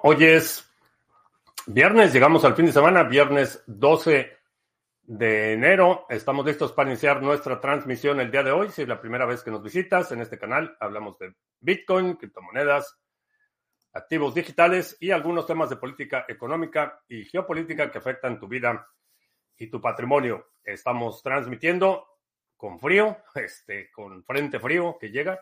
Hoy es viernes, llegamos al fin de semana, viernes 12 de enero. Estamos listos para iniciar nuestra transmisión el día de hoy. Si es la primera vez que nos visitas en este canal, hablamos de Bitcoin, criptomonedas, activos digitales y algunos temas de política económica y geopolítica que afectan tu vida y tu patrimonio. Estamos transmitiendo con frío, este, con frente frío que llega.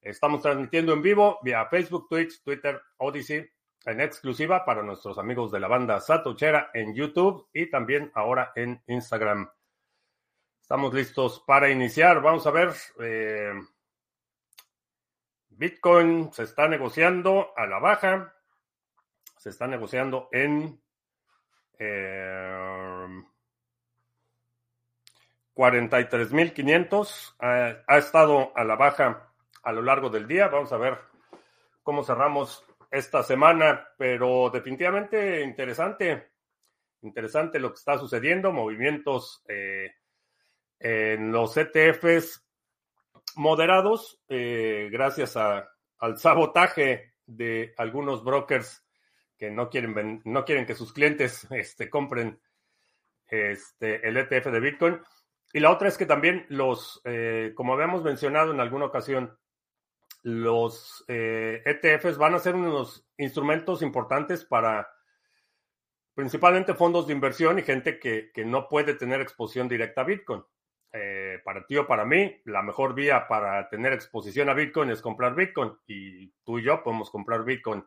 Estamos transmitiendo en vivo vía Facebook, Twitch, Twitter, Odyssey, en exclusiva para nuestros amigos de la banda Satochera en YouTube y también ahora en Instagram. Estamos listos para iniciar. Vamos a ver. Eh, Bitcoin se está negociando a la baja. Se está negociando en eh, 43.500. ha estado a la baja a lo largo del día. Vamos a ver cómo cerramos esta semana, pero definitivamente interesante, interesante lo que está sucediendo, movimientos eh, en los ETFs moderados, eh, gracias al sabotaje de algunos brokers que no quieren, no quieren que sus clientes este, compren este, el ETF de Bitcoin. Y la otra es que también los, eh, como habíamos mencionado en alguna ocasión, los ETFs eh, e van a ser unos instrumentos importantes para principalmente fondos de inversión y gente que, no puede tener exposición directa a Bitcoin. Eh, para ti o para mí, la mejor vía para tener exposición a Bitcoin es comprar Bitcoin y tú y yo podemos comprar Bitcoin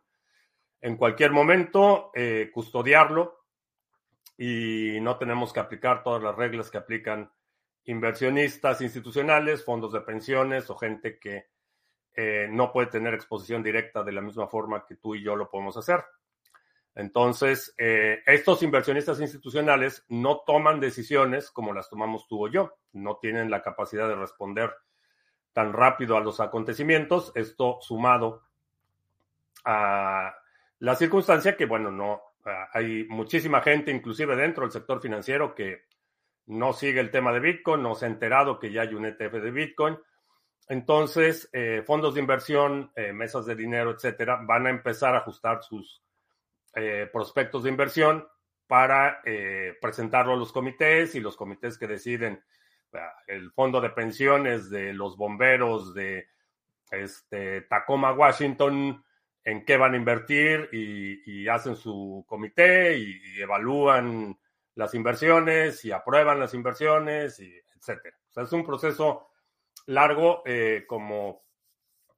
en cualquier momento, eh, custodiarlo y no tenemos que aplicar todas las reglas que aplican inversionistas institucionales, fondos de pensiones o gente que eh, no puede tener exposición directa de la misma forma que tú y yo lo podemos hacer. Entonces, eh, estos inversionistas institucionales no toman decisiones como las tomamos tú o yo, no tienen la capacidad de responder tan rápido a los acontecimientos, esto sumado a la circunstancia que, bueno, no, hay muchísima gente, inclusive dentro del sector financiero, que no sigue el tema de Bitcoin, no se ha enterado que ya hay un ETF de Bitcoin, entonces, eh, fondos de inversión, eh, mesas de dinero, etcétera, van a empezar a ajustar sus eh, prospectos de inversión para presentarlo a los comités y los comités que deciden el fondo de pensiones de los bomberos de este, Tacoma, Washington, en qué van a invertir y, hacen su comité y, evalúan las inversiones y aprueban las inversiones, y etcétera. O sea, es un proceso largo eh, como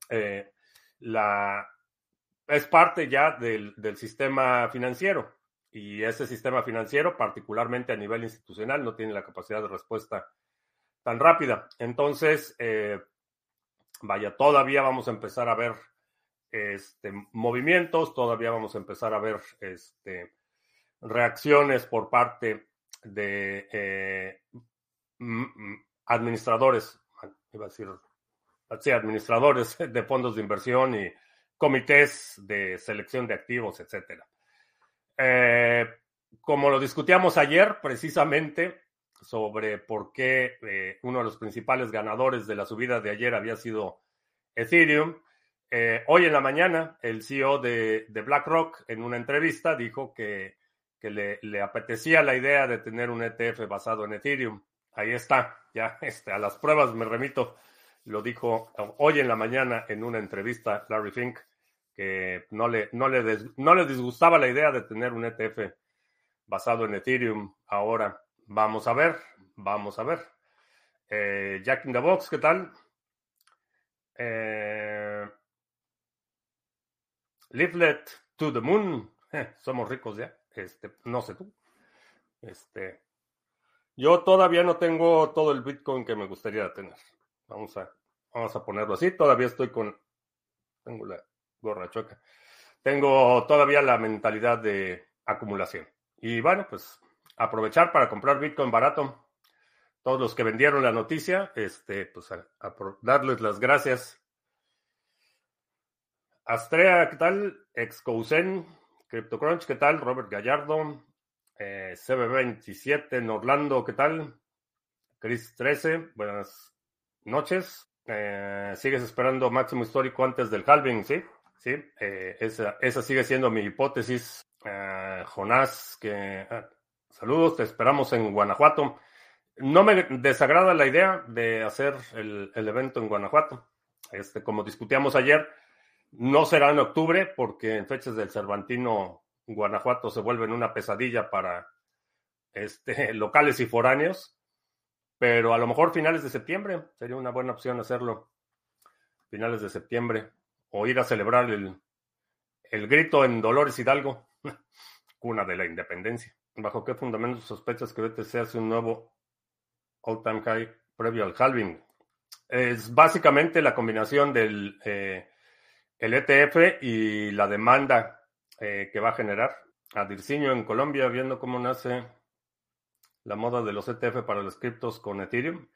eh, la es parte ya del, sistema financiero y ese sistema financiero, particularmente a nivel institucional, no tiene la capacidad de respuesta tan rápida. Entonces, eh, vaya, todavía vamos a empezar a ver este, movimientos, todavía vamos a empezar a ver este, reacciones por parte de administradores iba a decir, administradores de fondos de inversión y comités de selección de activos, etcétera. Eh, como lo discutíamos ayer, precisamente sobre por qué eh, uno de los principales ganadores de la subida de ayer había sido Ethereum. Eh, hoy en la mañana, el CEO de, BlackRock, en una entrevista, dijo que, le, le, apetecía la idea de tener un ETF basado en Ethereum. Ahí está, ya este, a las pruebas me remito. Lo dijo hoy en la mañana en una entrevista Larry Fink, que no le, no le, no le disgustaba la idea de tener un ETF basado en Ethereum. Ahora vamos a ver, vamos a ver. Eh, Jack in the Box, ¿qué tal? Eh, Leaflet to the Moon. somos ricos ya. Este, no sé tú. Este, yo todavía no tengo todo el Bitcoin que me gustaría tener. Vamos a, vamos a ponerlo así. Todavía estoy con. Tengo la gorra choca. Tengo todavía la mentalidad de acumulación. Y bueno, pues aprovechar para comprar Bitcoin barato. Todos los que vendieron la noticia, este, pues darles las gracias. Astrea, ¿qué tal? Excousen, CryptoCrunch, ¿qué tal? Robert Gallardo, eh, CB27 en Orlando, ¿qué tal? Chris 13, buenas noches. Eh, ¿Sigues esperando máximo histórico antes del halving? Sí, Sí, eh, esa, esa, sigue siendo mi hipótesis. Uh, Jonás, que uh, saludos, te esperamos en Guanajuato. No me desagrada la idea de hacer el, el, evento en Guanajuato. Este, como discutíamos ayer, no será en octubre porque en fechas del Cervantino Guanajuato se vuelven una pesadilla para este, locales y foráneos, pero a lo mejor finales de septiembre sería una buena opción hacerlo. Finales de septiembre o ir a celebrar el, el grito en Dolores Hidalgo, cuna de la independencia. ¿Bajo qué fundamentos sospechas que BTC hace un nuevo all-time high previo al halving? Es básicamente la combinación del eh, el ETF y la demanda eh, que va a generar. A Dirciño en Colombia, viendo cómo nace la moda de los ETF para los criptos con Ethereum.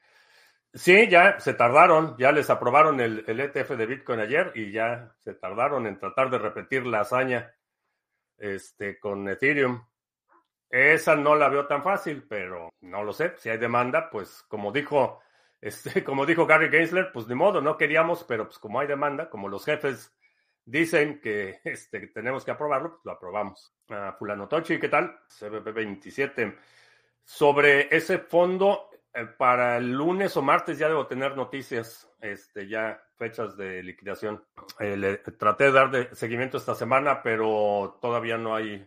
Sí, ya se tardaron, ya les aprobaron el, el, ETF de Bitcoin ayer y ya se tardaron en tratar de repetir la hazaña este, con Ethereum. Esa no la veo tan fácil, pero no lo sé. Si hay demanda, pues como dijo, este, como dijo Gary Gensler, pues ni modo, no queríamos, pero pues como hay demanda, como los jefes dicen que este, tenemos que aprobarlo, pues lo aprobamos. Uh, Fulano Tochi, ¿qué tal? CBP27. Sobre ese fondo, eh, para el lunes o martes ya debo tener noticias, este, ya fechas de liquidación. Eh, le traté de dar de seguimiento esta semana, pero todavía no hay,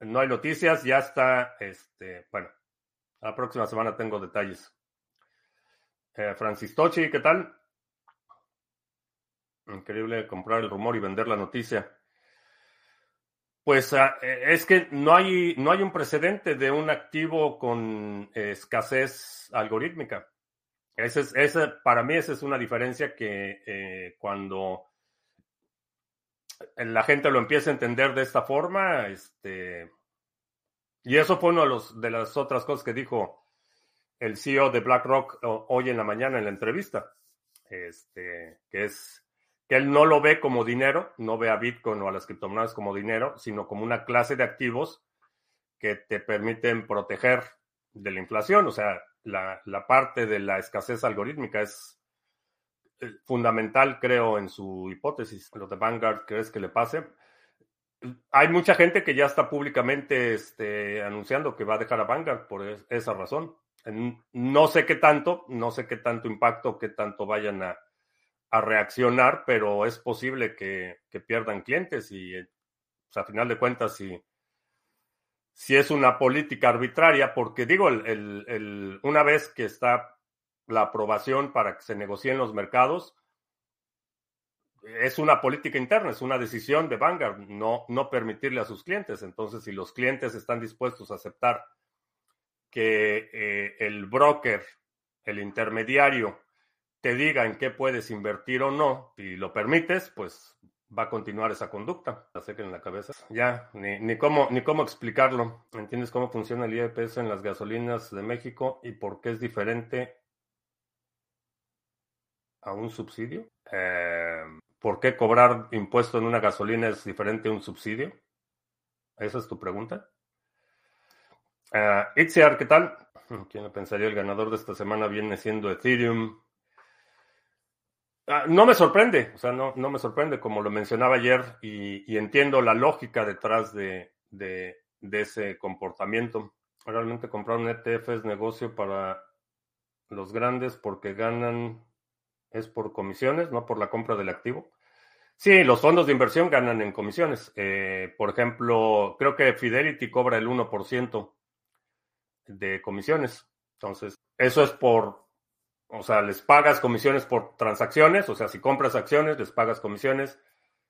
no hay noticias. Ya está, este, bueno, la próxima semana tengo detalles. Eh, Francis Tochi, ¿qué tal? Increíble comprar el rumor y vender la noticia. Pues ah, eh, es que no hay, no hay un precedente de un activo con escasez algorítmica. Ese es, ese, para mí esa es una diferencia que eh, cuando la gente lo empieza a entender de esta forma, este, y eso fue una de, de las otras cosas que dijo el CEO de BlackRock hoy en la mañana en la entrevista, este, que es que él no lo ve como dinero, no ve a Bitcoin o a las criptomonedas como dinero, sino como una clase de activos que te permiten proteger de la inflación. O sea, la, la parte de la escasez algorítmica es eh, fundamental, creo, en su hipótesis. Lo de Vanguard, ¿crees que le pase? Hay mucha gente que ya está públicamente este, anunciando que va a dejar a Vanguard por esa razón. No sé qué tanto, no sé qué tanto impacto, qué tanto vayan a, a reaccionar, pero es posible que, pierdan clientes y eh, pues, a final de cuentas, si, si es una política arbitraria, porque digo, el, una vez que está la aprobación para que se negocie en los mercados, es una política interna, es una decisión de Vanguard, no, no permitirle a sus clientes. Entonces, si los clientes están dispuestos a aceptar que eh, el broker, el intermediario, te diga en qué puedes invertir o no, si lo permites, pues va a continuar esa conducta. La en la cabeza. Ya, ni, ni, cómo, ni cómo explicarlo. ¿Entiendes cómo funciona el IEPS en las gasolinas de México y por qué es diferente a un subsidio? Eh, ¿Por qué cobrar impuesto en una gasolina es diferente a un subsidio? ¿Esa es tu pregunta? Uh, Itziar, ¿qué tal? ¿Quién pensaría? El ganador de esta semana viene siendo Ethereum. Ah, no me sorprende, o sea, no, no me sorprende, como lo mencionaba ayer, y, entiendo la lógica detrás de, de, ese comportamiento. Realmente comprar un ETF es negocio para los grandes porque ganan, es por comisiones, no por la compra del activo. Sí, los fondos de inversión ganan en comisiones. Eh, por ejemplo, creo que Fidelity cobra el 1% de comisiones. Entonces, eso es por o sea, les pagas comisiones por transacciones, o sea, si compras acciones, les pagas comisiones,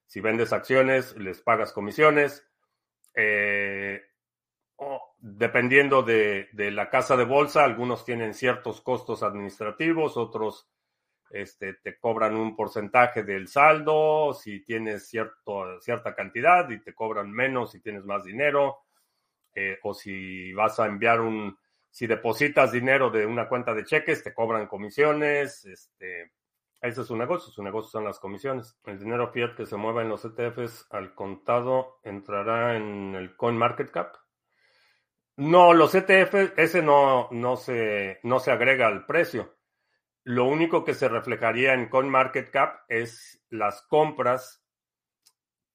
si vendes acciones, les pagas comisiones. Eh, dependiendo de, la casa de bolsa, algunos tienen ciertos costos administrativos, otros este, te cobran un porcentaje del saldo, si tienes cierto, cierta cantidad y te cobran menos si tienes más dinero, eh, o si vas a enviar un, si depositas dinero de una cuenta de cheques, te cobran comisiones. Este, ese es su negocio, su negocio son las comisiones. El dinero fiat que se mueva en los ETFs al contado entrará en el Coin Market Cap. No, los ETFs, ese no, no, se, no se agrega al precio. Lo único que se reflejaría en Coin Market Cap es las compras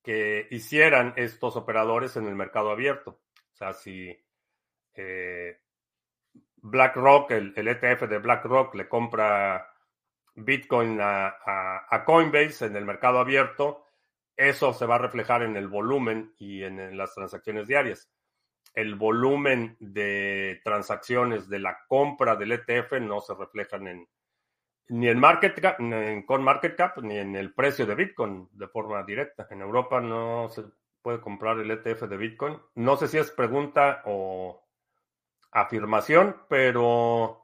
que hicieran estos operadores en el mercado abierto. O sea, si eh, BlackRock, el, ETF de BlackRock le compra Bitcoin a, Coinbase en el mercado abierto, eso se va a reflejar en el volumen y en, las transacciones diarias. El volumen de transacciones de la compra del ETF no se reflejan en, ni en market cap, ni con market cap, ni en el precio de Bitcoin de forma directa. En Europa no se puede comprar el ETF de Bitcoin. No sé si es pregunta o afirmación, pero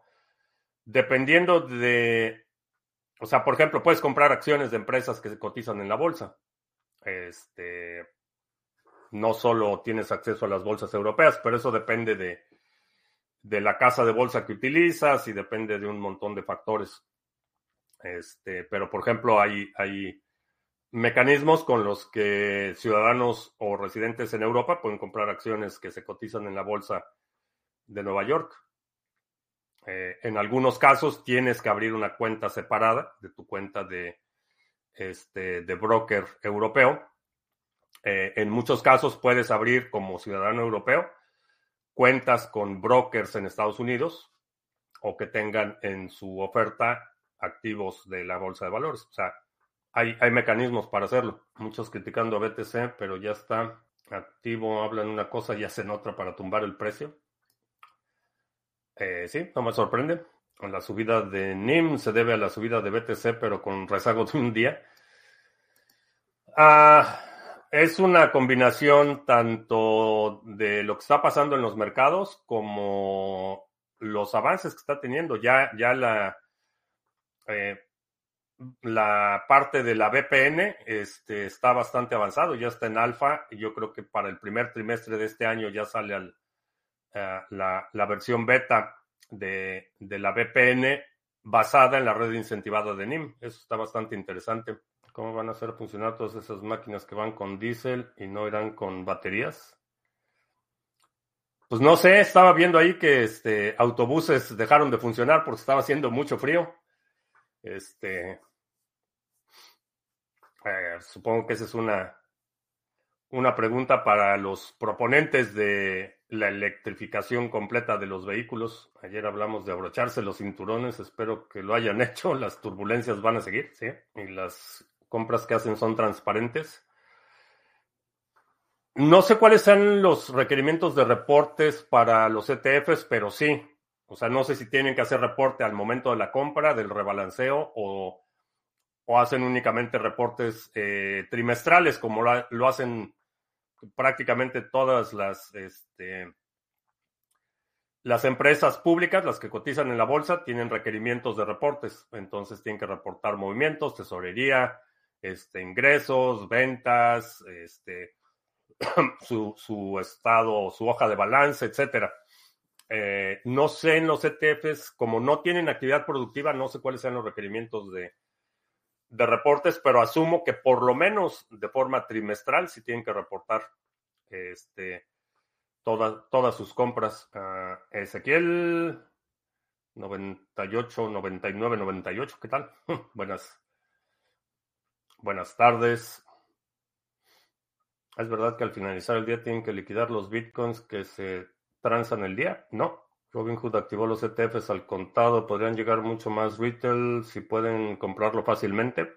dependiendo de, o sea, por ejemplo, puedes comprar acciones de empresas que se cotizan en la bolsa. Este, no solo tienes acceso a las bolsas europeas, pero eso depende de, de la casa de bolsa que utilizas y depende de un montón de factores. Este, pero, por ejemplo, hay, hay mecanismos con los que ciudadanos o residentes en Europa pueden comprar acciones que se cotizan en la bolsa de Nueva York. Eh, en algunos casos tienes que abrir una cuenta separada de tu cuenta de, este, de broker europeo. Eh, en muchos casos puedes abrir como ciudadano europeo cuentas con brokers en Estados Unidos o que tengan en su oferta activos de la bolsa de valores. O sea, hay, hay mecanismos para hacerlo. Muchos criticando a BTC, pero ya está activo, hablan una cosa y hacen otra para tumbar el precio. Eh, sí, no me sorprende. La subida de NIM se debe a la subida de BTC, pero con rezago de un día. Ah, es una combinación tanto de lo que está pasando en los mercados como los avances que está teniendo. Ya, ya la, eh, la parte de la VPN este, está bastante avanzado, ya está en alfa yo creo que para el primer trimestre de este año ya sale al, la, la, versión beta de, de, la VPN basada en la red incentivada de NIM. Eso está bastante interesante. ¿Cómo van a hacer funcionar todas esas máquinas que van con diésel y no irán con baterías? Pues no sé, estaba viendo ahí que este, autobuses dejaron de funcionar porque estaba haciendo mucho frío. Este, eh, supongo que esa es una, una pregunta para los proponentes de la electrificación completa de los vehículos. Ayer hablamos de abrocharse los cinturones, espero que lo hayan hecho. Las turbulencias van a seguir, ¿sí? Y las compras que hacen son transparentes. No sé cuáles sean los requerimientos de reportes para los ETFs, pero sí, o sea, no sé si tienen que hacer reporte al momento de la compra, del rebalanceo, o, o hacen únicamente reportes eh, trimestrales, como lo, lo, hacen prácticamente todas las, este, las empresas públicas, las que cotizan en la bolsa, tienen requerimientos de reportes. Entonces tienen que reportar movimientos, tesorería, este, ingresos, ventas, este, su, su estado, su hoja de balance, etcétera. Eh, no sé en los ETFs, como no tienen actividad productiva, no sé cuáles sean los requerimientos de, de reportes, pero asumo que por lo menos de forma trimestral sí tienen que reportar este, todas, todas sus compras. Uh, Ezequiel 98, 99, 98, ¿qué tal? buenas, buenas tardes. ¿Es verdad que al finalizar el día tienen que liquidar los bitcoins que se transan el día? No. Robinhood activó los ETFs al contado. Podrían llegar mucho más retail si pueden comprarlo fácilmente.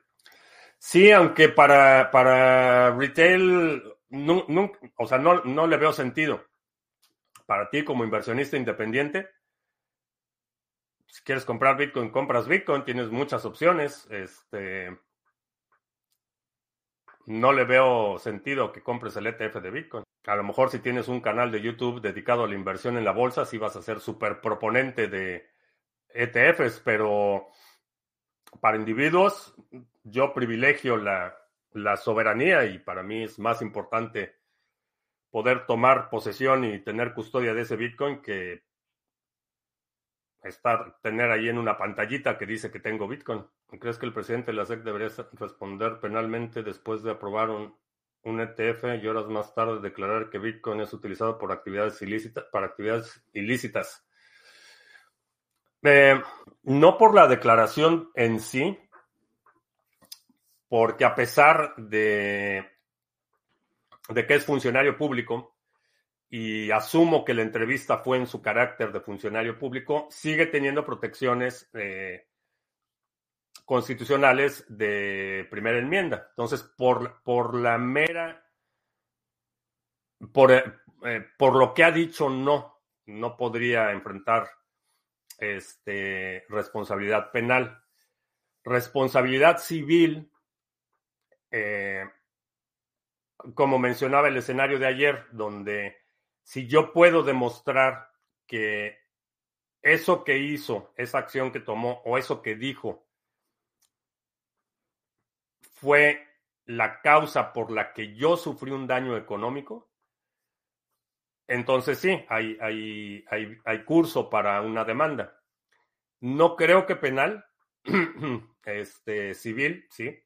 Sí, aunque para, para retail, no, o sea, no, no le veo sentido. Para ti como inversionista independiente, si quieres comprar Bitcoin, compras Bitcoin, tienes muchas opciones. Este, no le veo sentido que compres el ETF de Bitcoin. A lo mejor si tienes un canal de YouTube dedicado a la inversión en la bolsa, sí vas a ser súper proponente de ETFs, pero para individuos yo privilegio la, la soberanía y para mí es más importante poder tomar posesión y tener custodia de ese Bitcoin que estar, tener ahí en una pantallita que dice que tengo Bitcoin. ¿Crees que el presidente de la SEC debería responder penalmente después de aprobar un, un ETF y horas más tarde declarar que Bitcoin es utilizado por actividades ilícitas, para actividades ilícitas? Eh, no por la declaración en sí, porque a pesar de que es funcionario público y asumo que la entrevista fue en su carácter de funcionario público, sigue teniendo protecciones eh, constitucionales de primera enmienda. Entonces, por, por la mera, por, eh, por lo que ha dicho no, no podría enfrentar este, responsabilidad penal. Responsabilidad civil, eh, como mencionaba el escenario de ayer, donde si yo puedo demostrar que eso que hizo, esa acción que tomó o eso que dijo fue la causa por la que yo sufrí un daño económico, entonces sí, hay, hay, hay, hay curso para una demanda. No creo que penal, este, civil, sí.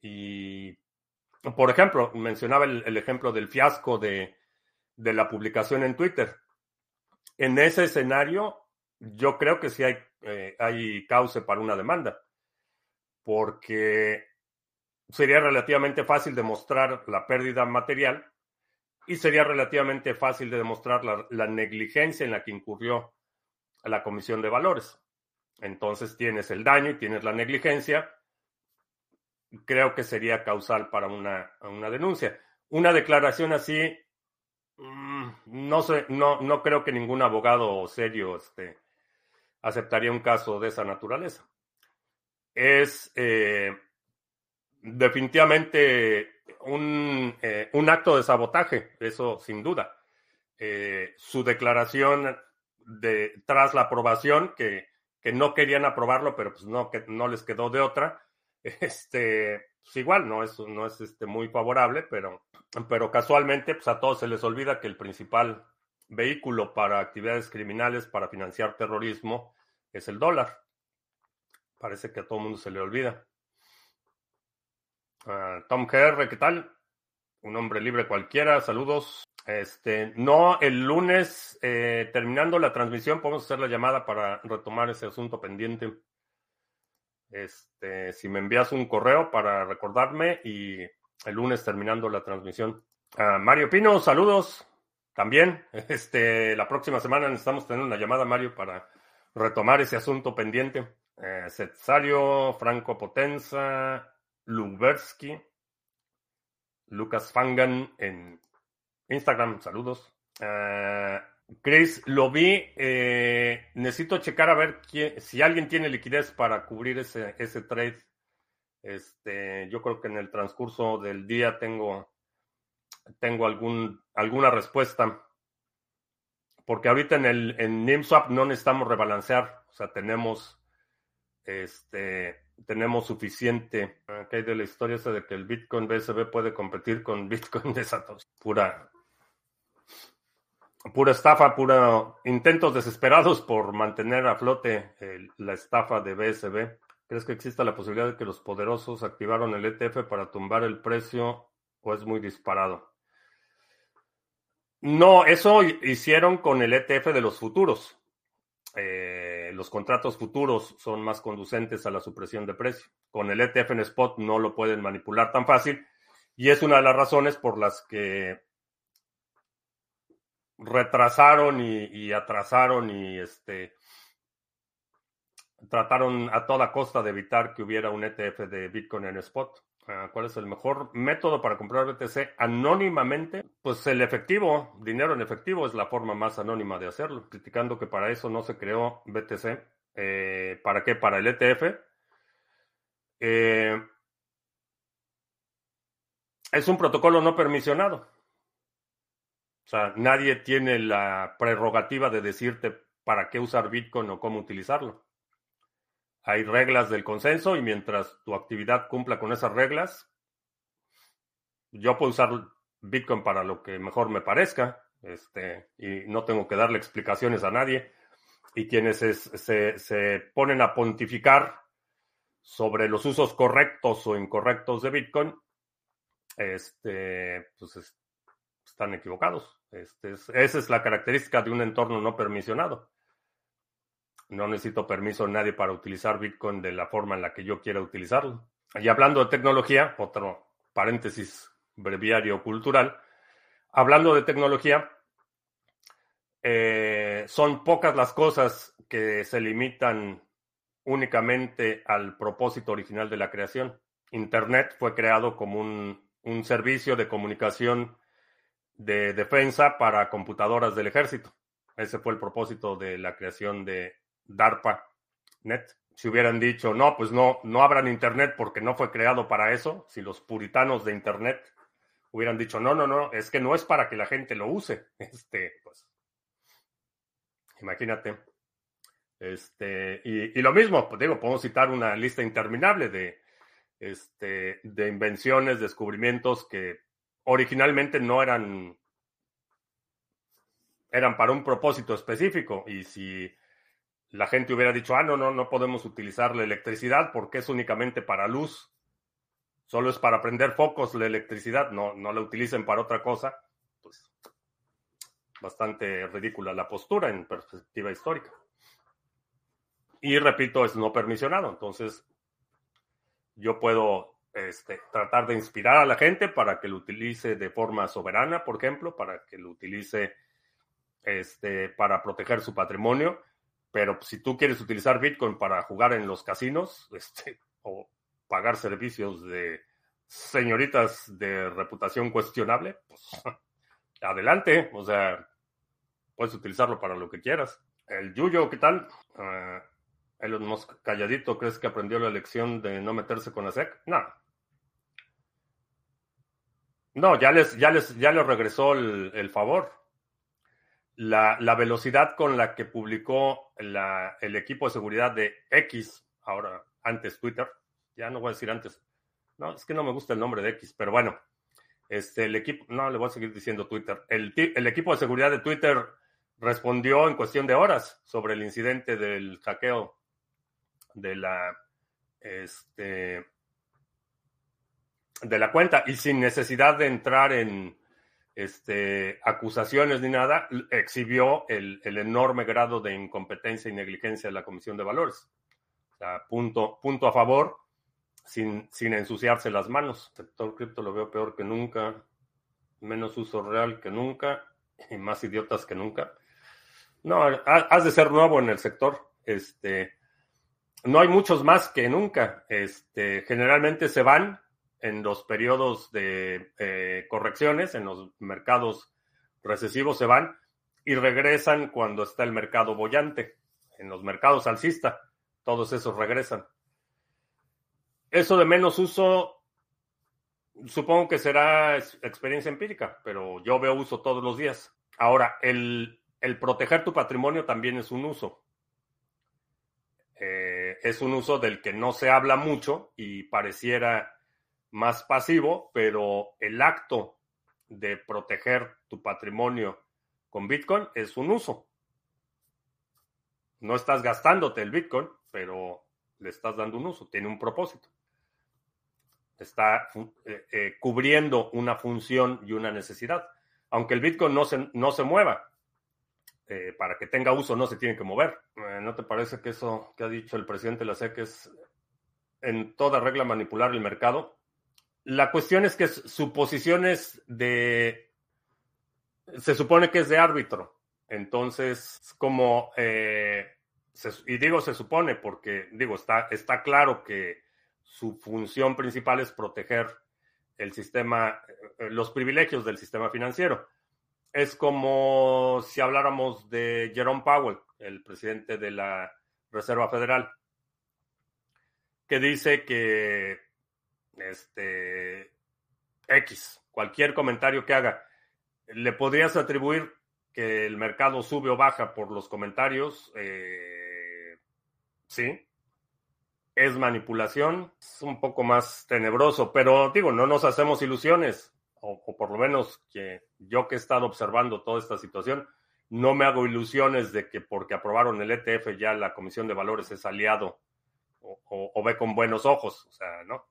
Y, por ejemplo, mencionaba el, ejemplo del fiasco de, de, la publicación en Twitter. En ese escenario, yo creo que sí hay, eh, hay para una demanda, porque sería relativamente fácil demostrar la pérdida material y sería relativamente fácil de demostrar la, negligencia en la que incurrió la Comisión de Valores. Entonces tienes el daño y tienes la negligencia. Creo que sería causal para una, una denuncia. Una declaración así, mm, no sé, no, no creo que ningún abogado serio este, aceptaría un caso de esa naturaleza. Es eh, definitivamente un, eh, un acto de sabotaje, eso sin duda. Eh, su declaración de, tras la aprobación, que, que, no querían aprobarlo, pero pues no, que no les quedó de otra, este, pues igual no es, no es este, muy favorable, pero, pero casualmente pues a todos se les olvida que el principal vehículo para actividades criminales, para financiar terrorismo, es el dólar. Parece que a todo el mundo se le olvida. Ah, Tom GR, ¿qué tal? Un hombre libre cualquiera, saludos. Este, no, el lunes, eh, terminando la transmisión, podemos hacer la llamada para retomar ese asunto pendiente. Este, si me envías un correo para recordarme y el lunes terminando la transmisión. Ah, Mario Pino, saludos. También, este, la próxima semana necesitamos tener una llamada, Mario, para retomar ese asunto pendiente. Eh, Cetsario, Franco Potenza, Lubersky, Lucas Fangan en Instagram, saludos. Uh, Chris, lo vi. Eh, necesito checar a ver si alguien tiene liquidez para cubrir ese, ese trade. Este, yo creo que en el transcurso del día tengo, tengo algún, alguna respuesta. Porque ahorita en el en NIMSWAP no necesitamos rebalancear. O sea, tenemos este tenemos suficiente. ¿Qué hay de la historia esa de que el Bitcoin BSB puede competir con Bitcoin de Satoshi? Pura, pura estafa, pura intentos desesperados por mantener a flote la estafa de BSB. ¿Crees que exista la posibilidad de que los poderosos activaron el ETF para tumbar el precio o es muy disparado? No, eso hicieron con el ETF de los futuros. Eh, los contratos futuros son más conducentes a la supresión de precio. Con el ETF en spot no lo pueden manipular tan fácil y es una de las razones por las que retrasaron y, atrasaron y este trataron a toda costa de evitar que hubiera un ETF de Bitcoin en spot. ¿Cuál es el mejor método para comprar BTC anónimamente? Pues el efectivo, dinero en efectivo es la forma más anónima de hacerlo, criticando que para eso no se creó BTC. Eh, ¿Para qué? Para el ETF. Eh, es un protocolo no permisionado. O sea, nadie tiene la prerrogativa de decirte para qué usar Bitcoin o cómo utilizarlo. Hay reglas del consenso y mientras tu actividad cumpla con esas reglas, yo puedo usar Bitcoin para lo que mejor me parezca, este, y no tengo que darle explicaciones a nadie. Y quienes se, se, ponen a pontificar sobre los usos correctos o incorrectos de Bitcoin, este, pues están equivocados. Este esa es la característica de un entorno no permisionado. No necesito permiso de nadie para utilizar Bitcoin de la forma en la que yo quiera utilizarlo. Y hablando de tecnología, otro paréntesis breviario cultural, hablando de tecnología, eh, son pocas las cosas que se limitan únicamente al propósito original de la creación. Internet fue creado como un, un servicio de comunicación de defensa para computadoras del ejército. Ese fue el propósito de la creación de DARPA Net. Si hubieran dicho, no, pues no, no abran Internet porque no fue creado para eso, si los puritanos de Internet hubieran dicho, no, no, no, es que no es para que la gente lo use, este, pues, imagínate. Este, y, y lo mismo, pues digo, podemos citar una lista interminable de, este, de invenciones, descubrimientos que originalmente no eran, eran para un propósito específico. Y si la gente hubiera dicho, ah, no, no, no podemos utilizar la electricidad porque es únicamente para luz, solo es para prender focos la electricidad, no, no la utilicen para otra cosa, pues bastante ridícula la postura en perspectiva histórica. Y repito, es no permisionado, entonces yo puedo este, tratar de inspirar a la gente para que lo utilice de forma soberana, por ejemplo, para que lo utilice este, para proteger su patrimonio. Pero si tú quieres utilizar Bitcoin para jugar en los casinos este, o pagar servicios de señoritas de reputación cuestionable, pues adelante. O sea, puedes utilizarlo para lo que quieras. El Yuyo, ¿qué tal? Uh, Elon calladito, ¿crees que aprendió la lección de no meterse con la SEC? No. No, ya les, ya les, ya les regresó el, favor. La, la, velocidad con la que publicó el equipo de seguridad de X, ahora antes Twitter, ya no voy a decir antes, no, es que no me gusta el nombre de X, pero bueno, este, el equipo, no, le voy a seguir diciendo Twitter. El, el equipo de seguridad de Twitter respondió en cuestión de horas sobre el incidente del hackeo de la, este, de la cuenta y sin necesidad de entrar en este, acusaciones ni nada, exhibió el, enorme grado de incompetencia y negligencia de la Comisión de Valores. O sea, punto, punto a favor, sin, sin ensuciarse las manos. El sector cripto lo veo peor que nunca, menos uso real que nunca y más idiotas que nunca. No, has de ser nuevo en el sector. Este, no hay muchos más que nunca. Este, generalmente se van en los periodos de eh, correcciones, en los mercados recesivos se van y regresan cuando está el mercado bollante. En los mercados alcista, todos esos regresan. Eso de menos uso, supongo que será experiencia empírica, pero yo veo uso todos los días. Ahora, el, proteger tu patrimonio también es un uso. Eh, es un uso del que no se habla mucho y pareciera más pasivo, pero el acto de proteger tu patrimonio con Bitcoin es un uso. No estás gastándote el Bitcoin, pero le estás dando un uso, tiene un propósito. Está eh, eh, cubriendo una función y una necesidad. Aunque el Bitcoin no se, no se mueva, eh, para que tenga uso no se tiene que mover. ¿No te parece que eso que ha dicho el presidente de la SEC es en toda regla manipular el mercado? La cuestión es que su posición es de... Se supone que es de árbitro. Entonces, como... Eh, y digo se supone porque, digo, está, está claro que su función principal es proteger el sistema, los privilegios del sistema financiero es como si habláramos de Jerome Powell, el presidente de la Reserva Federal, que dice que este X, cualquier comentario que haga, le podrías atribuir que el mercado sube o baja por los comentarios, eh, sí. Es manipulación, es un poco más tenebroso, pero digo, no nos hacemos ilusiones o, por lo menos que yo que he estado observando toda esta situación, no me hago ilusiones de que porque aprobaron el ETF ya la Comisión de Valores es aliado o, ve con buenos ojos. O sea, ¿no?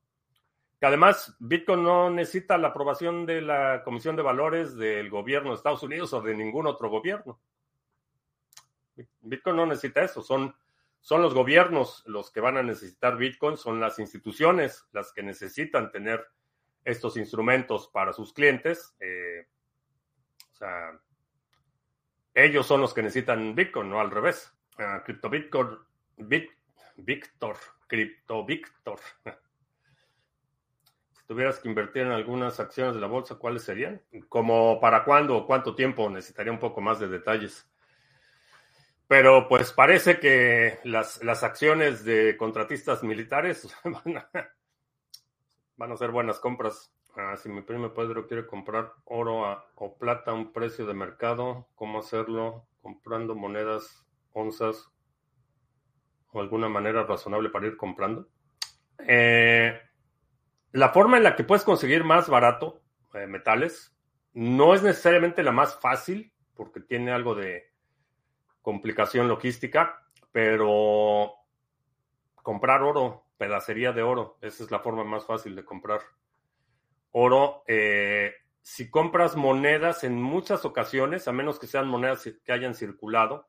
Que además Bitcoin no necesita la aprobación de la Comisión de Valores del gobierno de Estados Unidos o de ningún otro gobierno. Bitcoin no necesita eso, son, son los gobiernos los que van a necesitar Bitcoin, son las instituciones las que necesitan tener estos instrumentos para sus clientes. Eh, sea, ellos son los que necesitan Bitcoin, no al revés. Uh, Crypto Bitcoin, Bit, Victor, Crypto Victor. Tuvieras que invertir en algunas acciones de la bolsa, ¿cuáles serían? ¿Como para cuándo o cuánto tiempo? Necesitaría un poco más de detalles. Pero pues parece que las, las acciones de contratistas militares van a, van a ser buenas compras. Ah, si mi primo Pedro quiere comprar oro o plata a un precio de mercado, ¿cómo hacerlo? Comprando monedas, onzas o alguna manera razonable para ir comprando. Eh, la forma en la que puedes conseguir más barato eh, metales no es necesariamente la más fácil porque tiene algo de complicación logística, pero comprar oro, pedacería de oro, esa es la forma más fácil de comprar oro, eh, si compras monedas en muchas ocasiones, a menos que sean monedas que hayan circulado,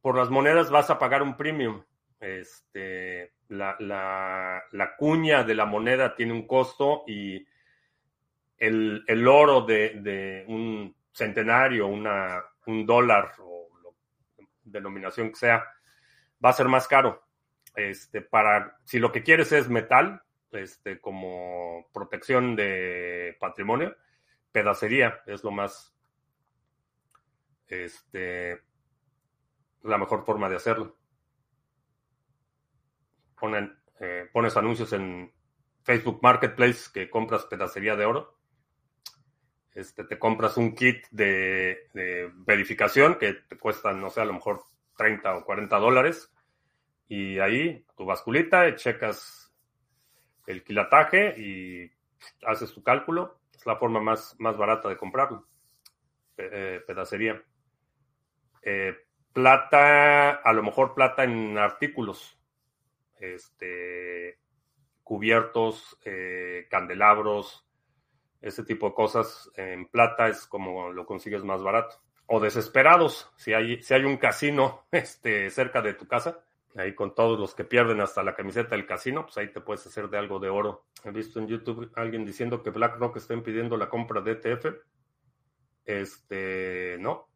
por las monedas vas a pagar un premium. Este, la, cuña de la moneda tiene un costo y el, oro de, un centenario, una, un dólar o denominación que sea, va a ser más caro. Este, para, si lo que quieres es metal, este, como protección de patrimonio, pedacería es lo más, este, la mejor forma de hacerlo. Ponen, eh, pones anuncios en Facebook Marketplace que compras pedacería de oro. Este, te compras un kit de, verificación que te cuesta, no sé, a lo mejor 30 o 40 dólares. Y ahí tu basculita, checas el quilataje y haces tu cálculo. Es la forma más, más barata de comprarlo. Eh, pedacería. Eh, plata, a lo mejor plata en artículos. Este, cubiertos, eh, candelabros, ese tipo de cosas en plata es como lo consigues más barato. O desesperados, si hay, si hay un casino este, cerca de tu casa, ahí con todos los que pierden hasta la camiseta del casino, pues ahí te puedes hacer de algo de oro. He visto en YouTube alguien diciendo que BlackRock está impidiendo la compra de ETF. Este, no.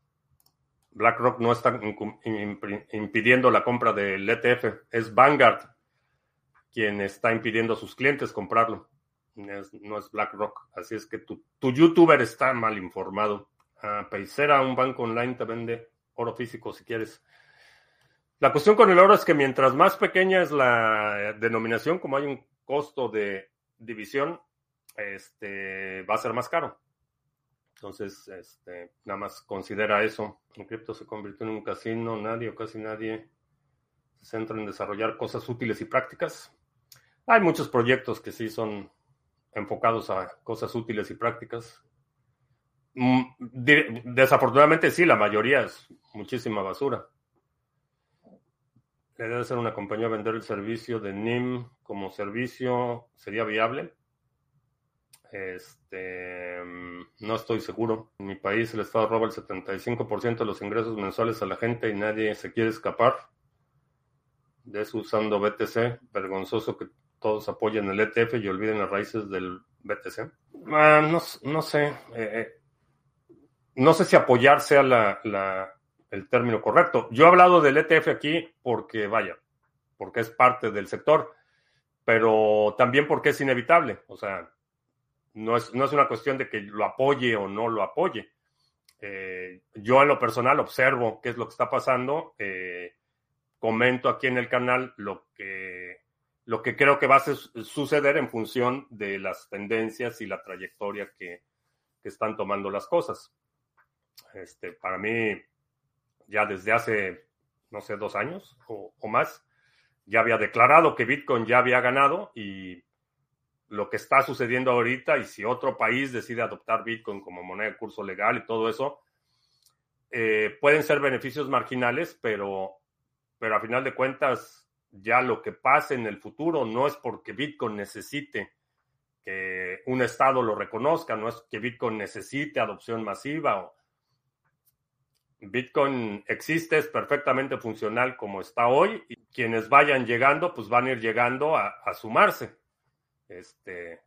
BlackRock no está impidiendo la compra del ETF. Es Vanguard quien está impidiendo a sus clientes comprarlo. no es BlackRock. Así es que tu, youtuber está mal informado. Ah, un banco online, te vende oro físico si quieres. La cuestión con el oro es que mientras más pequeña es la denominación, como hay un costo de división, este, va a ser más caro. Entonces, este, nada más considera eso. En cripto se convirtió en un casino, nadie o casi nadie se centra en desarrollar cosas útiles y prácticas. Hay muchos proyectos que sí son enfocados a cosas útiles y prácticas. Mm, desafortunadamente sí, la mayoría es muchísima basura la idea de ser una compañía vender el servicio de NIM como servicio sería viable. Este, mm, no estoy seguro. En mi país el Estado roba el 75% de los ingresos mensuales a la gente y nadie se quiere escapar de eso usando BTC. Vergonzoso que todos apoyen el ETF y olviden las raíces del BTC. Ah, no, sé. Eh, eh, no sé si apoyar sea la, el término correcto. Yo he hablado del ETF aquí porque, vaya, porque es parte del sector, pero también porque es inevitable. O sea, no es, no es una cuestión de que lo apoye o no lo apoye. Eh, yo en lo personal observo qué es lo que está pasando, eh, comento aquí en el canal lo que, lo que creo que va a suceder en función de las tendencias y la trayectoria que, que están tomando las cosas. Este, para mí, ya desde hace, no sé, dos años o, más, ya había declarado que Bitcoin ya había ganado y lo que está sucediendo ahorita y si otro país decide adoptar Bitcoin como moneda de curso legal y todo eso, eh, pueden ser beneficios marginales, pero, pero a final de cuentas ya lo que pase en el futuro no es porque Bitcoin necesite que un Estado lo reconozca, no es que Bitcoin necesite adopción masiva o, Bitcoin existe, es perfectamente funcional como está hoy y quienes vayan llegando, pues van a ir llegando a, sumarse. Este,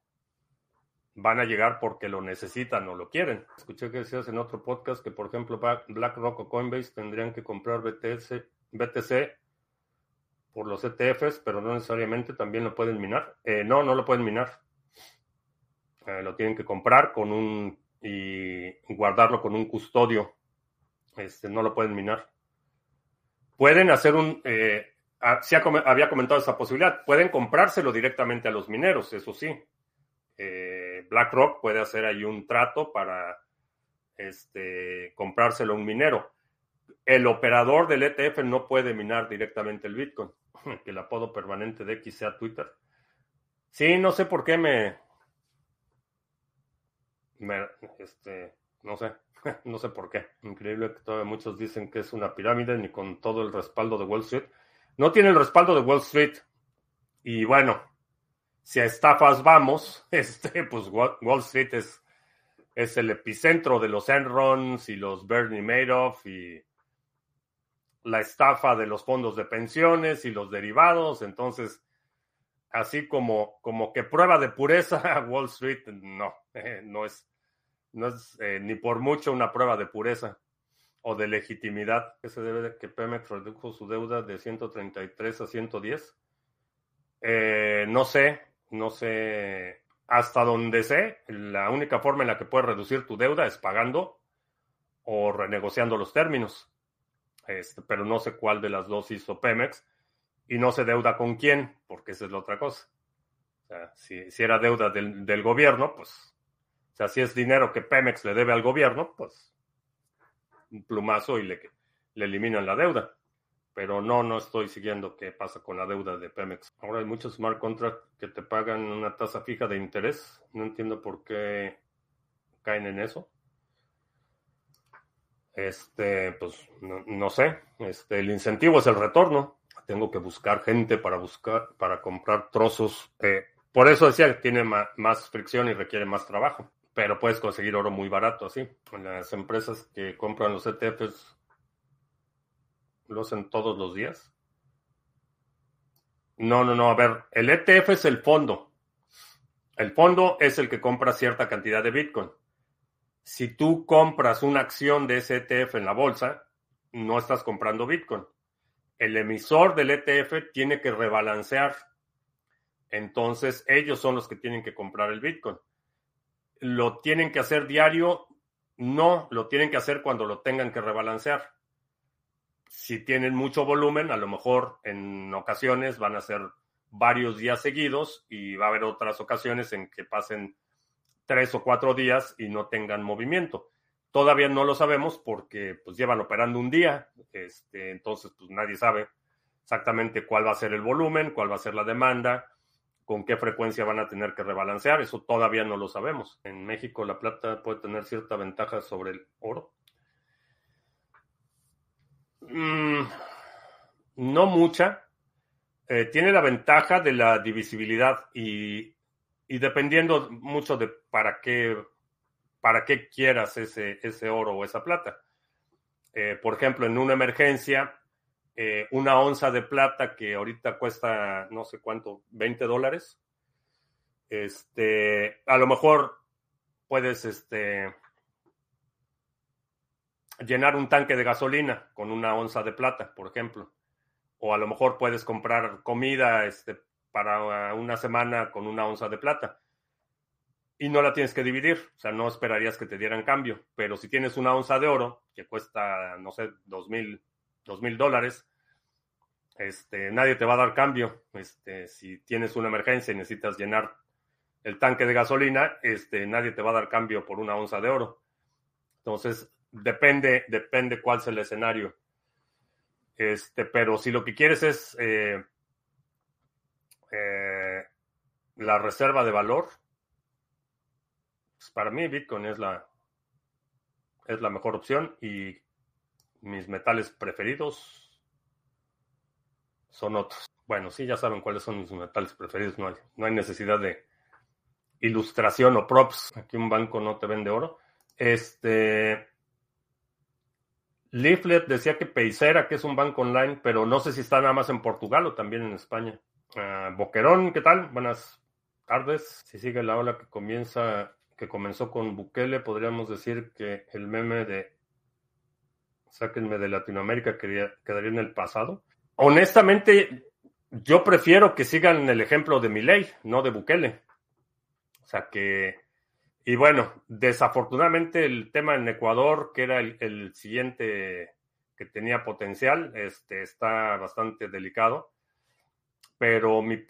van a llegar porque lo necesitan o lo quieren. Escuché que decías en otro podcast que, por ejemplo, BlackRock o Coinbase tendrían que comprar BTC, por los ETFs, pero no necesariamente también lo pueden minar. Eh, no, no lo pueden minar. Eh, lo tienen que comprar con un y guardarlo con un custodio. Este, no lo pueden minar. Pueden hacer un, eh, había comentado esa posibilidad, pueden comprárselo directamente a los mineros, eso sí. Eh, BlackRock puede hacer ahí un trato para este, comprárselo a un minero. El operador del ETF no puede minar directamente el Bitcoin, que el apodo permanente de X sea Twitter. Sí, no sé por qué me, me este, no sé, no sé por qué. Increíble que todavía muchos dicen que es una pirámide ni con todo el respaldo de Wall Street. No tiene el respaldo de Wall Street. Y bueno, si a estafas vamos, este, pues Wall Street es, el epicentro de los Enrons y los Bernie Madoff y la estafa de los fondos de pensiones y los derivados. Entonces, así como, como que prueba de pureza, Wall Street no, no es no es eh, ni por mucho una prueba de pureza o de legitimidad que se debe de que Pemex redujo su deuda de 133 a 110. Eh, no sé, no sé, hasta donde sé, la única forma en la que puedes reducir tu deuda es pagando o renegociando los términos. Este, pero no sé cuál de las dos hizo Pemex y no sé deuda con quién, porque esa es la otra cosa. Si, si era deuda del, del gobierno, pues o sea, si es dinero que Pemex le debe al gobierno, pues un plumazo y le, le eliminan la deuda. Pero no, no estoy siguiendo qué pasa con la deuda de Pemex. Ahora hay muchos smart contracts que te pagan una tasa fija de interés. No entiendo por qué caen en eso. Este, pues no, no, sé. Este, el incentivo es el retorno. Tengo que buscar gente para buscar, para comprar trozos. Eh, por eso decía que tiene más fricción y requiere más trabajo pero puedes conseguir oro muy barato así. Las empresas que compran los ETFs lo hacen todos los días. No, no, no, a ver, el ETF es el fondo. El fondo es el que compra cierta cantidad de Bitcoin. Si tú compras una acción de ese ETF en la bolsa, no estás comprando Bitcoin. El emisor del ETF tiene que rebalancear. Entonces, ellos son los que tienen que comprar el Bitcoin lo tienen que hacer diario, no, lo tienen que hacer cuando lo tengan que rebalancear. Si tienen mucho volumen, a lo mejor en ocasiones van a ser varios días seguidos y va a haber otras ocasiones en que pasen tres o cuatro días y no tengan movimiento. Todavía no lo sabemos porque pues llevan operando un día, este, entonces pues nadie sabe exactamente cuál va a ser el volumen, cuál va a ser la demanda, con qué frecuencia van a tener que rebalancear, eso todavía no lo sabemos. En México la plata puede tener cierta ventaja sobre el oro. Mm, no mucha. Eh, tiene la ventaja de la divisibilidad y, dependiendo mucho de para qué, para qué quieras ese, ese oro o esa plata. Eh, por ejemplo, en una emergencia, eh, una onza de plata que ahorita cuesta no sé cuánto, 20 dólares. Este, a lo mejor puedes este, llenar un tanque de gasolina con una onza de plata, por ejemplo. O a lo mejor puedes comprar comida este, para una semana con una onza de plata. Y no la tienes que dividir, o sea, no esperarías que te dieran cambio. Pero si tienes una onza de oro que cuesta, no sé, dos mil dos mil dólares, este, nadie te va a dar cambio. Este, si tienes una emergencia y necesitas llenar el tanque de gasolina, este, nadie te va a dar cambio por una onza de oro. Entonces, depende, depende cuál es el escenario. Este, pero si lo que quieres es eh, eh, la reserva de valor, pues para mí Bitcoin es la, es la mejor opción y mis metales preferidos son otros. Bueno, sí, ya saben cuáles son mis metales preferidos. No hay, no hay necesidad de ilustración o props. Aquí un banco no te vende oro. Este. Leaflet decía que Peicera, que es un banco online, pero no sé si está nada más en Portugal o también en España. Ah, Boquerón, ¿qué tal? Buenas, tardes. Si sigue la ola que comienza, que comenzó con Bukele, podríamos decir que el meme de sáquenme de Latinoamérica quedaría en el pasado. Honestamente, yo prefiero que sigan el ejemplo de Milei, no de Bukele. O sea que, y bueno, desafortunadamente el tema en Ecuador, que era el, siguiente que tenía potencial, este, está bastante delicado. Pero mi,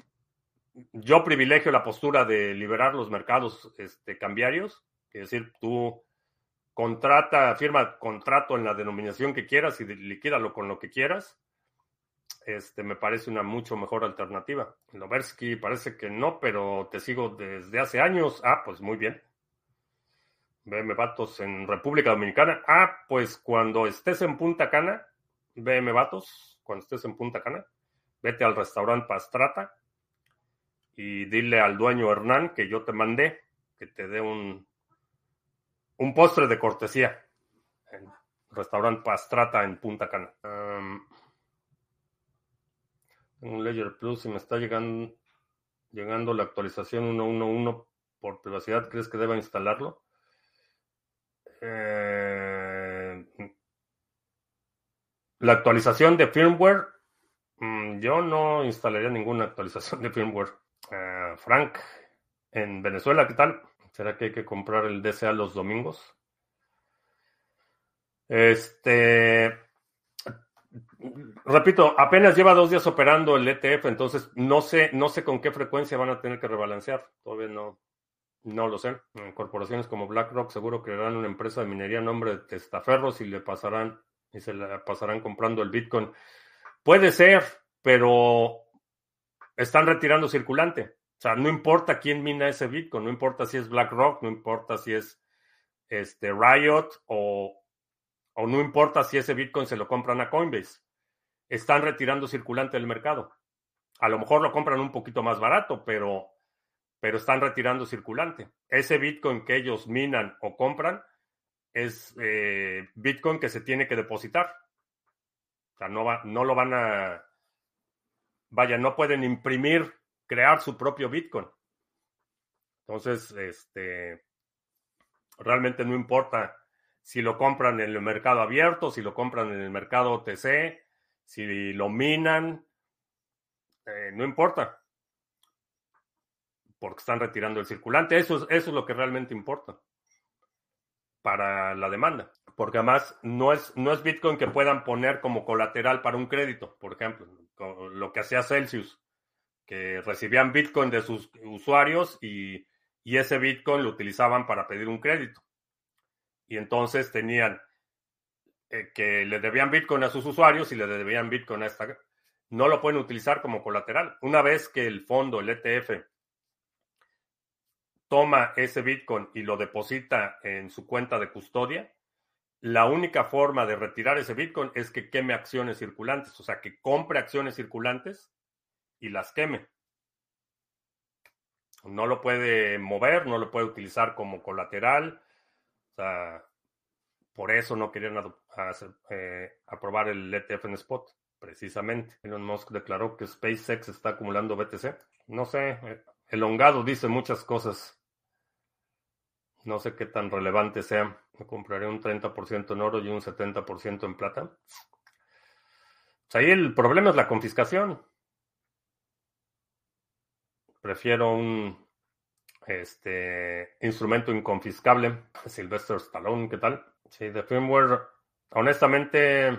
yo privilegio la postura de liberar los mercados este, cambiarios, es decir, tú contrata, firma contrato en la denominación que quieras y liquídalo con lo que quieras. Este me parece una mucho mejor alternativa. Loversky parece que no, pero te sigo desde hace años. Ah, pues muy bien. BM Vatos en República Dominicana. Ah, pues cuando estés en Punta Cana, BM Vatos, cuando estés en Punta Cana, vete al restaurante Pastrata y dile al dueño Hernán que yo te mandé, que te dé un, un postre de cortesía en restaurante Pastrata en Punta Cana. Un Ledger Plus y me está llegando, llegando la actualización 1.1.1 por privacidad. ¿Crees que deba instalarlo? Eh, la actualización de firmware, mm, yo no instalaría ninguna actualización de firmware. Eh, Frank, en Venezuela, ¿qué tal? ¿Será que hay que comprar el DCA los domingos? Este, repito, apenas lleva dos días operando el ETF, entonces no sé, no sé con qué frecuencia van a tener que rebalancear. Todavía no, no lo sé. Corporaciones como BlackRock seguro crearán una empresa de minería en nombre de testaferros y le pasarán y se le pasarán comprando el Bitcoin. Puede ser, pero están retirando circulante. O sea, no importa quién mina ese Bitcoin, no importa si es BlackRock, no importa si es este Riot o, o no importa si ese Bitcoin se lo compran a Coinbase. Están retirando circulante del mercado. A lo mejor lo compran un poquito más barato, pero, pero están retirando circulante. Ese Bitcoin que ellos minan o compran es eh, Bitcoin que se tiene que depositar. O sea, no, va, no lo van a... Vaya, no pueden imprimir crear su propio Bitcoin. Entonces, este, realmente no importa si lo compran en el mercado abierto, si lo compran en el mercado OTC, si lo minan, eh, no importa. Porque están retirando el circulante. Eso es, eso es lo que realmente importa para la demanda. Porque además no es, no es Bitcoin que puedan poner como colateral para un crédito, por ejemplo, lo que hacía Celsius que recibían Bitcoin de sus usuarios y, ese Bitcoin lo utilizaban para pedir un crédito. Y entonces tenían eh, que le debían Bitcoin a sus usuarios y le debían Bitcoin a esta. No lo pueden utilizar como colateral. Una vez que el fondo, el ETF, toma ese Bitcoin y lo deposita en su cuenta de custodia, la única forma de retirar ese Bitcoin es que queme acciones circulantes, o sea, que compre acciones circulantes y las queme. No lo puede mover, no lo puede utilizar como colateral. O sea, por eso no querían eh, aprobar el ETF en spot, precisamente. Elon Musk declaró que SpaceX está acumulando BTC. No sé, eh, el hongado dice muchas cosas. No sé qué tan relevante sea. Me compraré un 30% en oro y un 70% en plata. Pues ahí el problema es la confiscación. Prefiero un este, instrumento inconfiscable. Sylvester Stallone, ¿qué tal? Sí, de firmware, honestamente,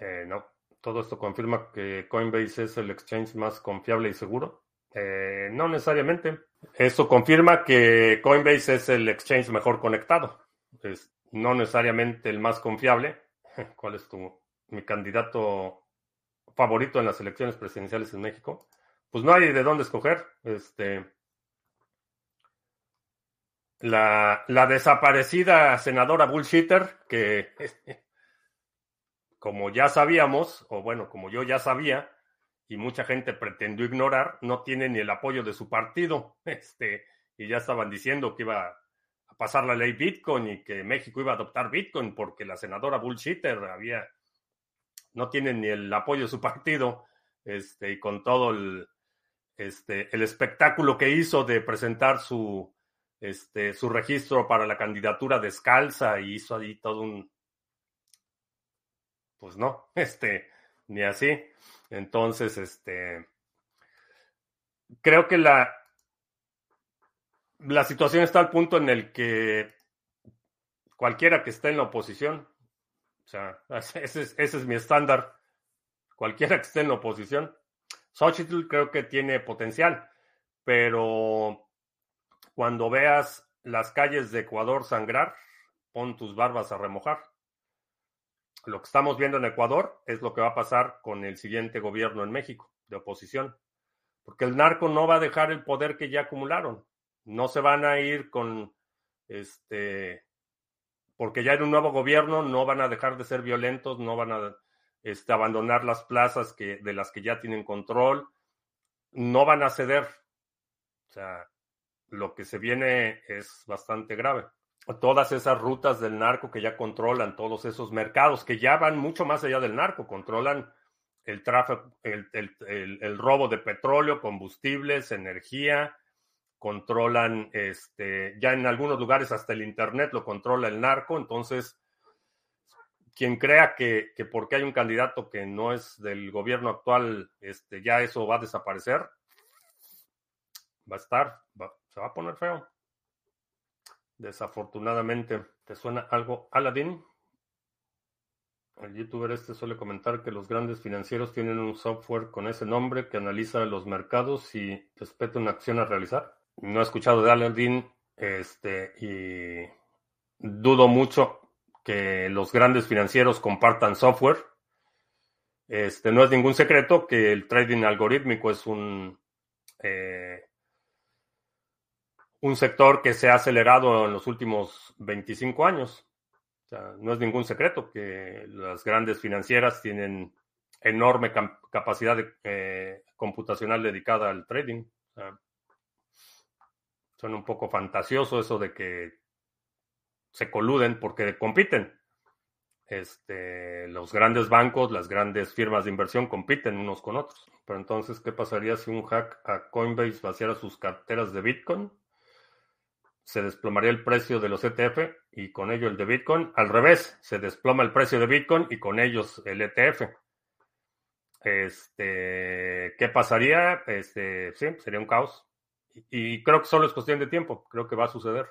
eh, no. Todo esto confirma que Coinbase es el exchange más confiable y seguro. Eh, no necesariamente. Eso confirma que Coinbase es el exchange mejor conectado. Es no necesariamente el más confiable. ¿Cuál es tu mi candidato favorito en las elecciones presidenciales en México? pues no hay de dónde escoger. Este, la, la desaparecida senadora bullshitter, que como ya sabíamos, o bueno, como yo ya sabía, y mucha gente pretendió ignorar, no tiene ni el apoyo de su partido. Este, y ya estaban diciendo que iba a pasar la ley Bitcoin y que México iba a adoptar Bitcoin porque la senadora bullshitter había, no tiene ni el apoyo de su partido, este, y con todo el, este, el espectáculo que hizo de presentar su, este, su registro para la candidatura descalza y hizo ahí todo un, pues no, este, ni así. Entonces, este, creo que la, la situación está al punto en el que cualquiera que esté en la oposición, o sea, ese es, ese es mi estándar, cualquiera que esté en la oposición, Xochitl creo que tiene potencial, pero cuando veas las calles de Ecuador sangrar, pon tus barbas a remojar. Lo que estamos viendo en Ecuador es lo que va a pasar con el siguiente gobierno en México, de oposición. Porque el narco no va a dejar el poder que ya acumularon. No se van a ir con este porque ya en un nuevo gobierno no van a dejar de ser violentos, no van a este, abandonar las plazas que, de las que ya tienen control, no van a ceder. O sea, lo que se viene es bastante grave. Todas esas rutas del narco que ya controlan, todos esos mercados que ya van mucho más allá del narco, controlan el tráfico, el, robo de petróleo, combustibles, energía, controlan, este, ya en algunos lugares hasta el Internet lo controla el narco, entonces quien crea que, porque hay un candidato que no es del gobierno actual, este, ya eso va a desaparecer, va a estar, se va a poner feo. Desafortunadamente, ¿te suena algo Aladdin? El youtuber este suele comentar que los grandes financieros tienen un software con ese nombre que analiza los mercados y respeta una acción a realizar. No he escuchado de Aladdin este, y dudo mucho que los grandes financieros compartan software. Este, no es ningún secreto que el trading algorítmico es un, eh, un sector que se ha acelerado en los últimos 25 años. no es ningún secreto que las grandes financieras tienen enorme capacidad eh, computacional dedicada al trading. son un poco fantasioso eso de que se coluden porque compiten. Este, los grandes bancos, las grandes firmas de inversión compiten unos con otros. Pero entonces, ¿qué pasaría si un hack a Coinbase vaciara sus carteras de Bitcoin? Se desplomaría el precio de los ETF y con ello el de Bitcoin. Al revés, se desploma el precio de Bitcoin y con ellos el ETF. Este, ¿qué pasaría? Este, sí, sería un caos. y creo que solo es cuestión de tiempo. Creo que va a suceder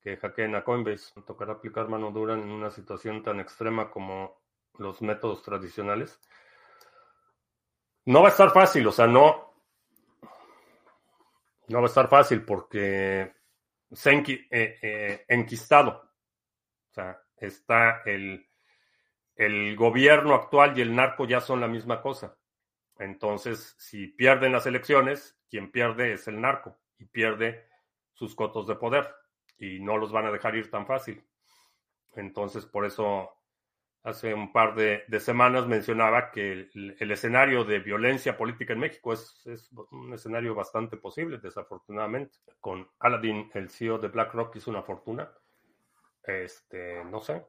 que hackeen a Coinbase. Tocará aplicar mano dura en una situación tan extrema como los métodos tradicionales. No va a estar fácil, o sea, no, no va a estar fácil porque se eh, eh, enquistado. O sea, está el, el gobierno actual y el narco ya son la misma cosa. Entonces, si pierden las elecciones, quien pierde es el narco y pierde sus cotos de poder y no los van a dejar ir tan fácil. Entonces, por eso hace un par de, semanas mencionaba que el, escenario de violencia política en México es, un escenario bastante posible, desafortunadamente. Con Aladdin, el CEO de BlackRock, hizo una fortuna. Este, no sé.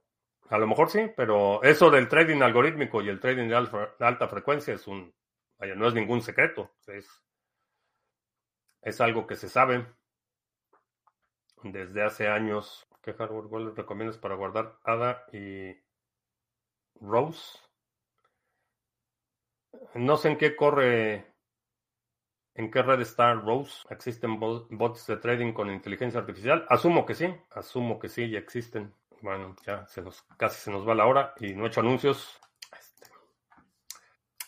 A lo mejor sí, pero eso del trading algorítmico y el trading de alta, frecuencia es un, vaya, no es ningún secreto. Es, es algo que se sabe desde hace años. ¿Qué hardware recomiendas para guardar ADA y Rose? No sé en qué corre, en qué red está Rose. ¿Existen bots de trading con inteligencia artificial? Asumo que sí, asumo que sí, ya existen. Bueno, ya se nos, casi se nos va la hora y no he hecho anuncios. Este.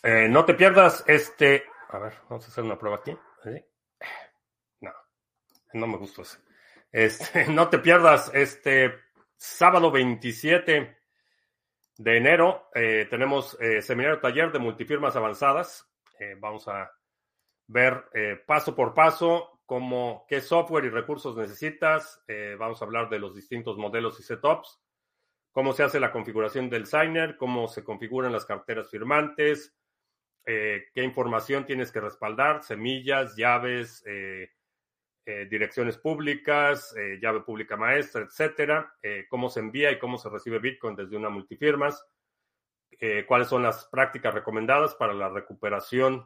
Eh, no te pierdas este. A ver, vamos a hacer una prueba aquí. No, no me gustó ese. Este, no te pierdas este sábado 27 de enero. Eh, tenemos eh, seminario taller de multifirmas avanzadas. Eh, vamos a ver paso por paso cómo, qué software y recursos necesitas. vamos a hablar de los distintos modelos y setups. Cómo se hace la configuración del signer, cómo se configuran las carteras firmantes, qué información tienes que respaldar, semillas, llaves, direcciones públicas, eh, llave pública maestra, etcétera, eh, cómo se envía y cómo se recibe Bitcoin desde una multifirmas, cuáles son las prácticas recomendadas para la recuperación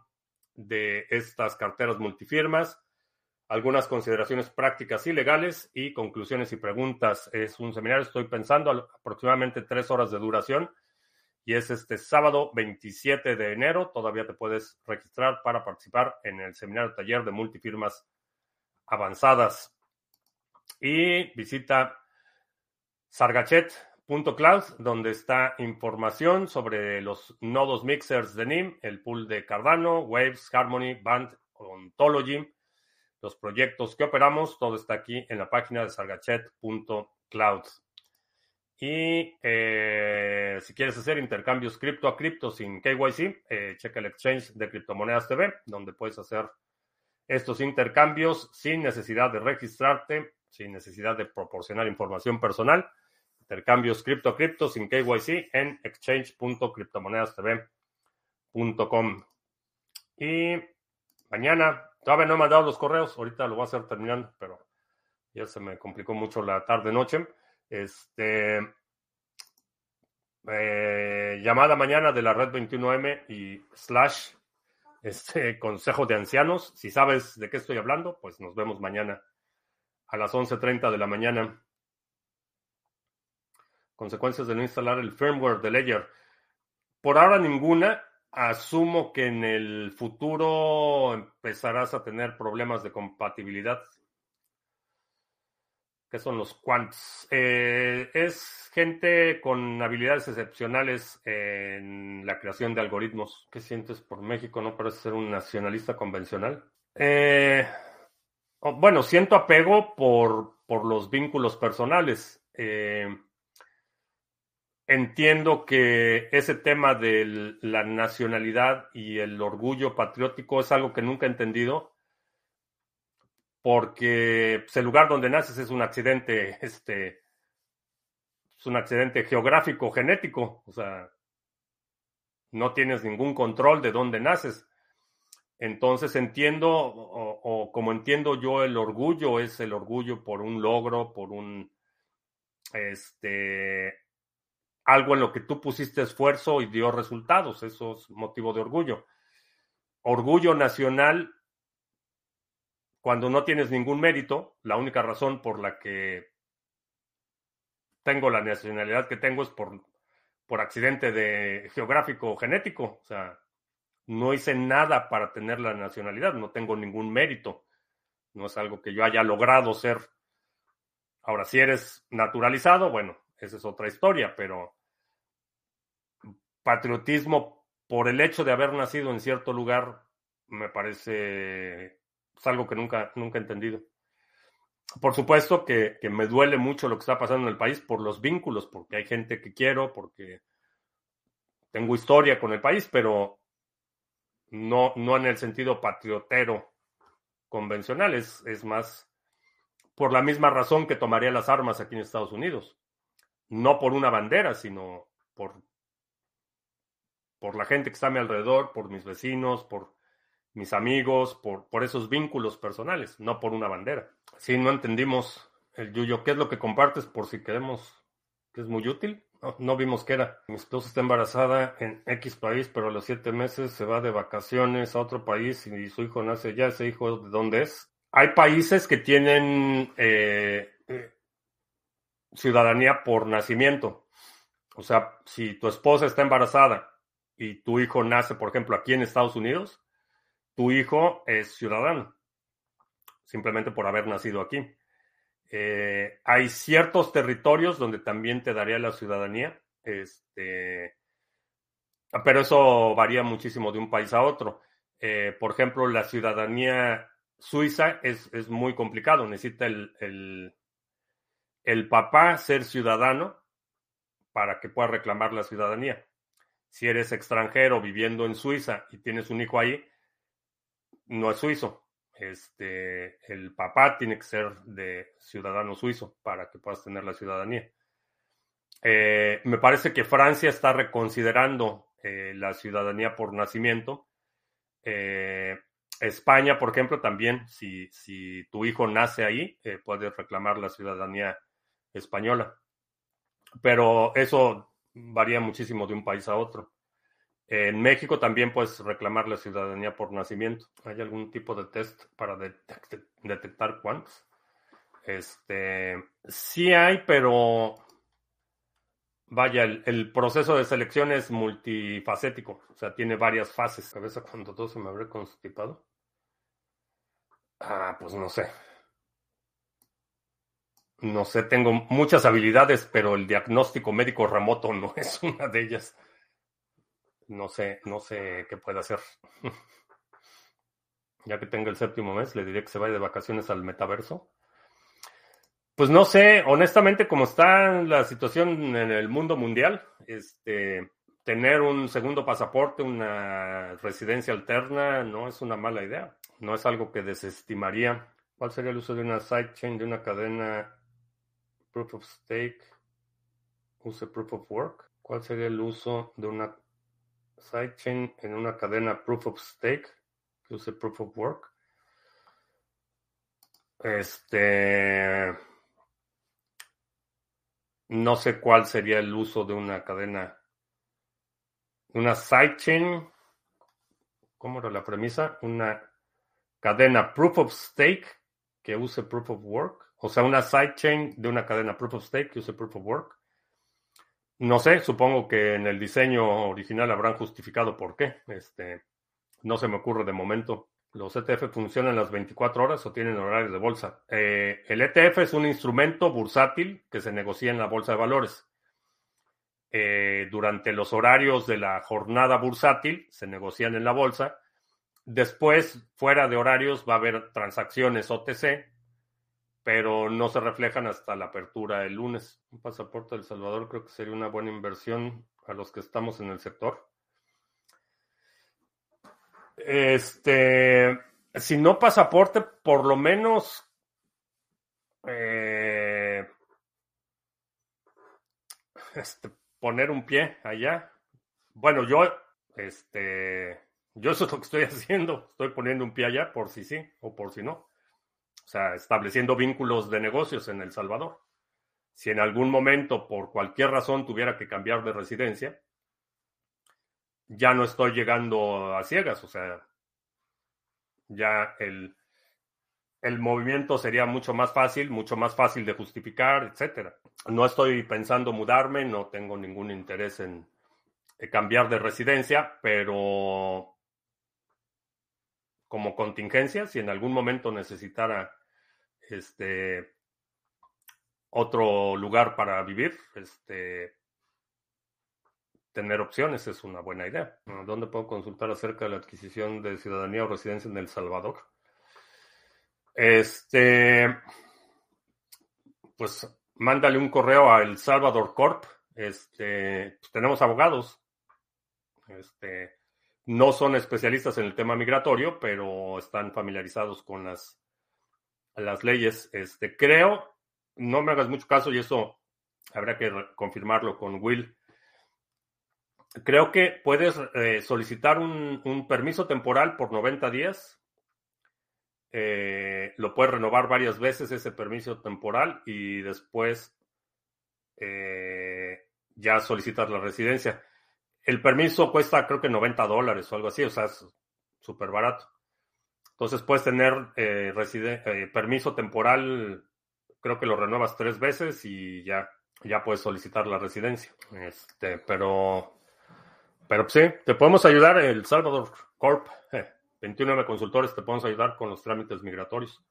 de estas carteras multifirmas, algunas consideraciones prácticas y legales y conclusiones y preguntas. Es un seminario, estoy pensando, aproximadamente tres horas de duración y es este sábado 27 de enero. Todavía te puedes registrar para participar en el seminario taller de multifirmas avanzadas. Y visita sargachet.cloud, donde está información sobre los nodos mixers de NIM, el pool de Cardano, Waves, Harmony, Band, Ontology, los proyectos que operamos. Todo está aquí en la página de sargachet.cloud. Y eh, si quieres hacer intercambios cripto a cripto sin KYC, eh, checa el exchange de criptomonedas TV, donde puedes hacer estos intercambios sin necesidad de registrarte, sin necesidad de proporcionar información personal. Intercambios cripto a cripto sin KYC en exchange.criptomonedastv.com. Y mañana, todavía no he mandado los correos, ahorita lo voy a hacer terminando, pero ya se me complicó mucho la tarde-noche. Este, eh, llamada mañana de la red 21M y slash este consejo de ancianos. Si sabes de qué estoy hablando, pues nos vemos mañana a las 11.30 de la mañana. Consecuencias de no instalar el firmware de Ledger. Por ahora ninguna. Asumo que en el futuro empezarás a tener problemas de compatibilidad ¿Qué son los quants? Eh, es gente con habilidades excepcionales en la creación de algoritmos. ¿Qué sientes por México? ¿No parece ser un nacionalista convencional? Eh, bueno, siento apego por, por los vínculos personales. Eh, entiendo que ese tema de la nacionalidad y el orgullo patriótico es algo que nunca he entendido porque pues, el lugar donde naces es un accidente, este, es un accidente geográfico, genético, o sea, no tienes ningún control de dónde naces. Entonces entiendo, o, como entiendo yo, el orgullo es el orgullo por un logro, por un, este, algo en lo que tú pusiste esfuerzo y dio resultados. Eso es motivo de orgullo. Orgullo nacional cuando no tienes ningún mérito, la única razón por la que tengo la nacionalidad que tengo es por, por accidente de geográfico o genético. O sea, no hice nada para tener la nacionalidad, no tengo ningún mérito. No es algo que yo haya logrado ser. Ahora, si eres naturalizado, bueno, esa es otra historia, pero patriotismo por el hecho de haber nacido en cierto lugar me parece es algo que nunca, nunca he entendido. Por supuesto que, me duele mucho lo que está pasando en el país por los vínculos, porque hay gente que quiero, porque tengo historia con el país, pero no, no en el sentido patriotero convencional, es, es más por la misma razón que tomaría las armas aquí en Estados Unidos. No por una bandera, sino por, por la gente que está a mi alrededor, por mis vecinos, por mis amigos, por, por esos vínculos personales, no por una bandera. Si no entendimos el Yuyo, ¿qué es lo que compartes por si queremos que es muy útil? No, vimos qué era. Mi esposa está embarazada en X país, pero a los siete meses se va de vacaciones a otro país y su hijo nace ya. ¿Ese hijo de dónde es? Hay países que tienen eh, eh, ciudadanía por nacimiento. O sea, si tu esposa está embarazada y tu hijo nace, por ejemplo, aquí en Estados Unidos, tu hijo es ciudadano, simplemente por haber nacido aquí. Eh, hay ciertos territorios donde también te daría la ciudadanía, este, pero eso varía muchísimo de un país a otro. Eh, por ejemplo, la ciudadanía suiza es, es muy complicado, necesita el, el, el papá ser ciudadano para que pueda reclamar la ciudadanía. Si eres extranjero viviendo en Suiza y tienes un hijo ahí, no es suizo. Este, el papá tiene que ser de ciudadano suizo para que puedas tener la ciudadanía. Eh, me parece que Francia está reconsiderando eh, la ciudadanía por nacimiento. Eh, España, por ejemplo, también, si, si tu hijo nace ahí, puedes reclamar la ciudadanía española. Pero eso varía muchísimo de un país a otro. En México también puedes reclamar la ciudadanía por nacimiento. ¿Hay algún tipo de test para detectar cuántos? Este, sí hay, pero vaya, el, proceso de selección es multifacético. O sea, tiene varias fases. Cabeza cuando todo se me habré constipado. Ah, pues no sé. No sé, tengo muchas habilidades, pero el diagnóstico médico remoto no es una de ellas. No sé, no sé qué puede hacer. ya que tenga el séptimo mes, le diré que se vaya de vacaciones al metaverso. Pues no sé, honestamente, como está la situación en el mundo mundial, este, tener un segundo pasaporte, una residencia alterna, no es una mala idea. No es algo que desestimaría. ¿Cuál sería el uso de una sidechain, de una cadena proof of stake? Use proof of work. ¿Cuál sería el uso de una sidechain en una cadena proof of stake que use proof of work? Este no sé cuál sería el uso de una cadena, una sidechain. ¿Cómo era la premisa? Una cadena proof of stake que use proof of work. O sea, una sidechain de una cadena proof of stake que use proof of work. No sé, supongo que en el diseño original habrán justificado por qué. Este, no se me ocurre de momento. ¿Los ETF funcionan las 24 horas o tienen horarios de bolsa? Eh, el ETF es un instrumento bursátil que se negocia en la bolsa de valores. Eh, durante los horarios de la jornada bursátil se negocian en la bolsa. Después, fuera de horarios, va a haber transacciones OTC, pero no se reflejan hasta la apertura el lunes. Un pasaporte del Salvador creo que sería una buena inversión a los que estamos en el sector. Este, si no pasaporte, por lo menos eh, este, poner un pie allá. Bueno, yo, este, yo eso es lo que estoy haciendo. Estoy poniendo un pie allá por si sí o por si no. O sea, estableciendo vínculos de negocios en El Salvador. Si en algún momento, por cualquier razón, tuviera que cambiar de residencia, ya no estoy llegando a ciegas, o sea, ya el, el movimiento sería mucho más fácil, mucho más fácil de justificar, etcétera. No estoy pensando mudarme, no tengo ningún interés en, cambiar de residencia, pero como contingencia, si en algún momento necesitara este otro lugar para vivir, este tener opciones es una buena idea. ¿Dónde puedo consultar acerca de la adquisición de ciudadanía o residencia en El Salvador? Este, pues mándale un correo a El Salvador Corp. Este, pues, tenemos abogados. Este, no son especialistas en el tema migratorio, pero están familiarizados con las, las leyes. Este, creo, no me hagas mucho caso y eso habrá que confirmarlo con Will creo que puedes eh, solicitar un, permiso temporal por 90 días. Eh, lo puedes renovar varias veces ese permiso temporal y después eh, ya solicitas la residencia. El permiso cuesta creo que 90 dólares o algo así, o sea, es súper barato. Entonces puedes tener permiso temporal, creo que lo renuevas tres veces y ya, ya puedes solicitar la residencia. Este, pero pero sí, te podemos ayudar, el Salvador Corp, 29 eh, consultores, te podemos ayudar con los trámites migratorios.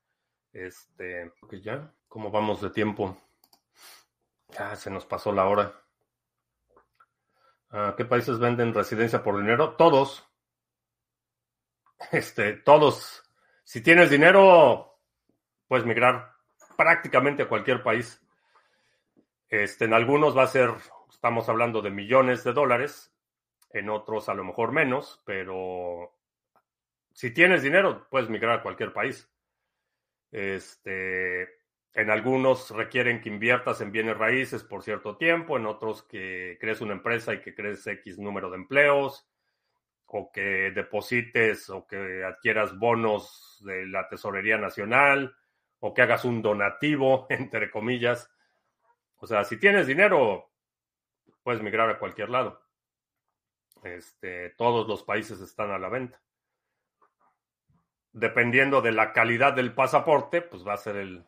Este, ya, ¿cómo vamos de tiempo? Ya se nos pasó la hora. Ah, ¿Qué países venden residencia por dinero? Todos. Este, todos. Si tienes dinero, puedes migrar prácticamente a cualquier país. Este, en algunos va a ser, estamos hablando de millones de dólares, en otros a lo mejor menos, pero si tienes dinero, puedes migrar a cualquier país. Este, en algunos requieren que inviertas en bienes raíces por cierto tiempo, en otros que crees una empresa y que crees X número de empleos, o que deposites o que adquieras bonos de la Tesorería Nacional, o que hagas un donativo, entre comillas. O sea, si tienes dinero, puedes migrar a cualquier lado. Este, todos los países están a la venta. Dependiendo de la calidad del pasaporte, pues va a ser el,